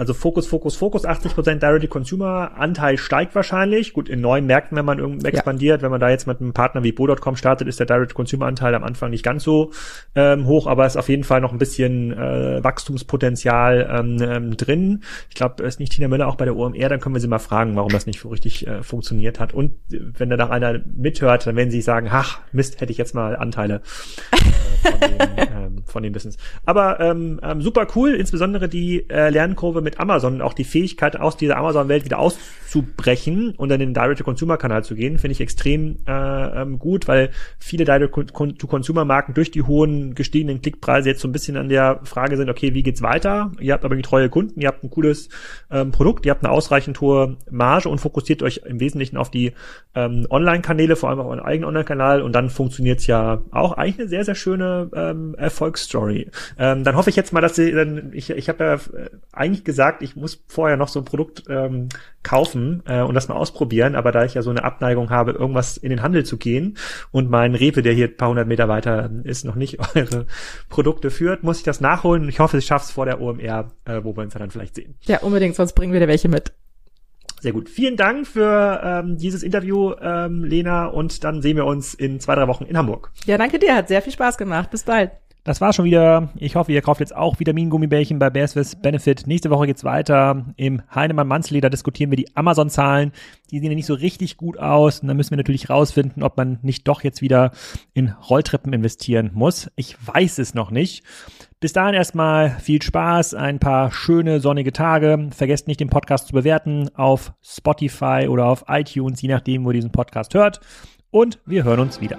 Also Fokus, Fokus, Fokus, 80% Direct-to-Consumer-Anteil steigt wahrscheinlich. Gut, in neuen Märkten, wenn man irgendwie expandiert, ja. wenn man da jetzt mit einem Partner wie Bo.com startet, ist der Direct-to-Consumer-Anteil am Anfang nicht ganz so ähm, hoch, aber ist auf jeden Fall noch ein bisschen äh, Wachstumspotenzial ähm, ähm, drin. Ich glaube, ist nicht Tina Müller auch bei der OMR, dann können wir sie mal fragen, warum das nicht so richtig äh, funktioniert hat. Und wenn da noch einer mithört, dann werden sie sagen, ach, Mist, hätte ich jetzt mal Anteile äh, von, dem, [LAUGHS] ähm, von dem Business. Aber ähm, ähm, super cool, insbesondere die äh, Lernkurve Kurve mit Amazon auch die Fähigkeit, aus dieser Amazon-Welt wieder auszubrechen und in den Direct-to-Consumer-Kanal zu gehen, finde ich extrem äh, ähm, gut, weil viele Direct-to-Consumer-Marken durch die hohen gestiegenen Klickpreise jetzt so ein bisschen an der Frage sind, okay, wie geht's weiter? Ihr habt aber treue Kunden, ihr habt ein cooles ähm, Produkt, ihr habt eine ausreichend hohe Marge und fokussiert euch im Wesentlichen auf die ähm, Online-Kanäle, vor allem auf euren eigenen Online-Kanal und dann funktioniert's ja auch eigentlich eine sehr, sehr schöne ähm, Erfolgsstory. Ähm, dann hoffe ich jetzt mal, dass sie, dann, ich, ich habe ja eigentlich gesagt, ich muss vorher noch so ein Produkt ähm, kaufen äh, und das mal ausprobieren, aber da ich ja so eine Abneigung habe, irgendwas in den Handel zu gehen und mein Rewe, der hier ein paar hundert Meter weiter ist, noch nicht [LAUGHS] eure Produkte führt, muss ich das nachholen und ich hoffe, ich schaffe es vor der OMR, äh, wo wir uns dann vielleicht sehen. Ja, unbedingt, sonst bringen wir dir welche mit. Sehr gut. Vielen Dank für ähm, dieses Interview, ähm, Lena, und dann sehen wir uns in zwei, drei Wochen in Hamburg. Ja, danke dir, hat sehr viel Spaß gemacht. Bis bald. Das war schon wieder. Ich hoffe, ihr kauft jetzt auch Vitamingummibärchen bei with Benefit. Nächste Woche geht's weiter. Im Heinemann Monthly, da diskutieren wir die Amazon-Zahlen. Die sehen ja nicht so richtig gut aus. Und dann müssen wir natürlich rausfinden, ob man nicht doch jetzt wieder in Rolltreppen investieren muss. Ich weiß es noch nicht. Bis dahin erstmal viel Spaß, ein paar schöne sonnige Tage. Vergesst nicht, den Podcast zu bewerten auf Spotify oder auf iTunes, je nachdem, wo ihr diesen Podcast hört. Und wir hören uns wieder.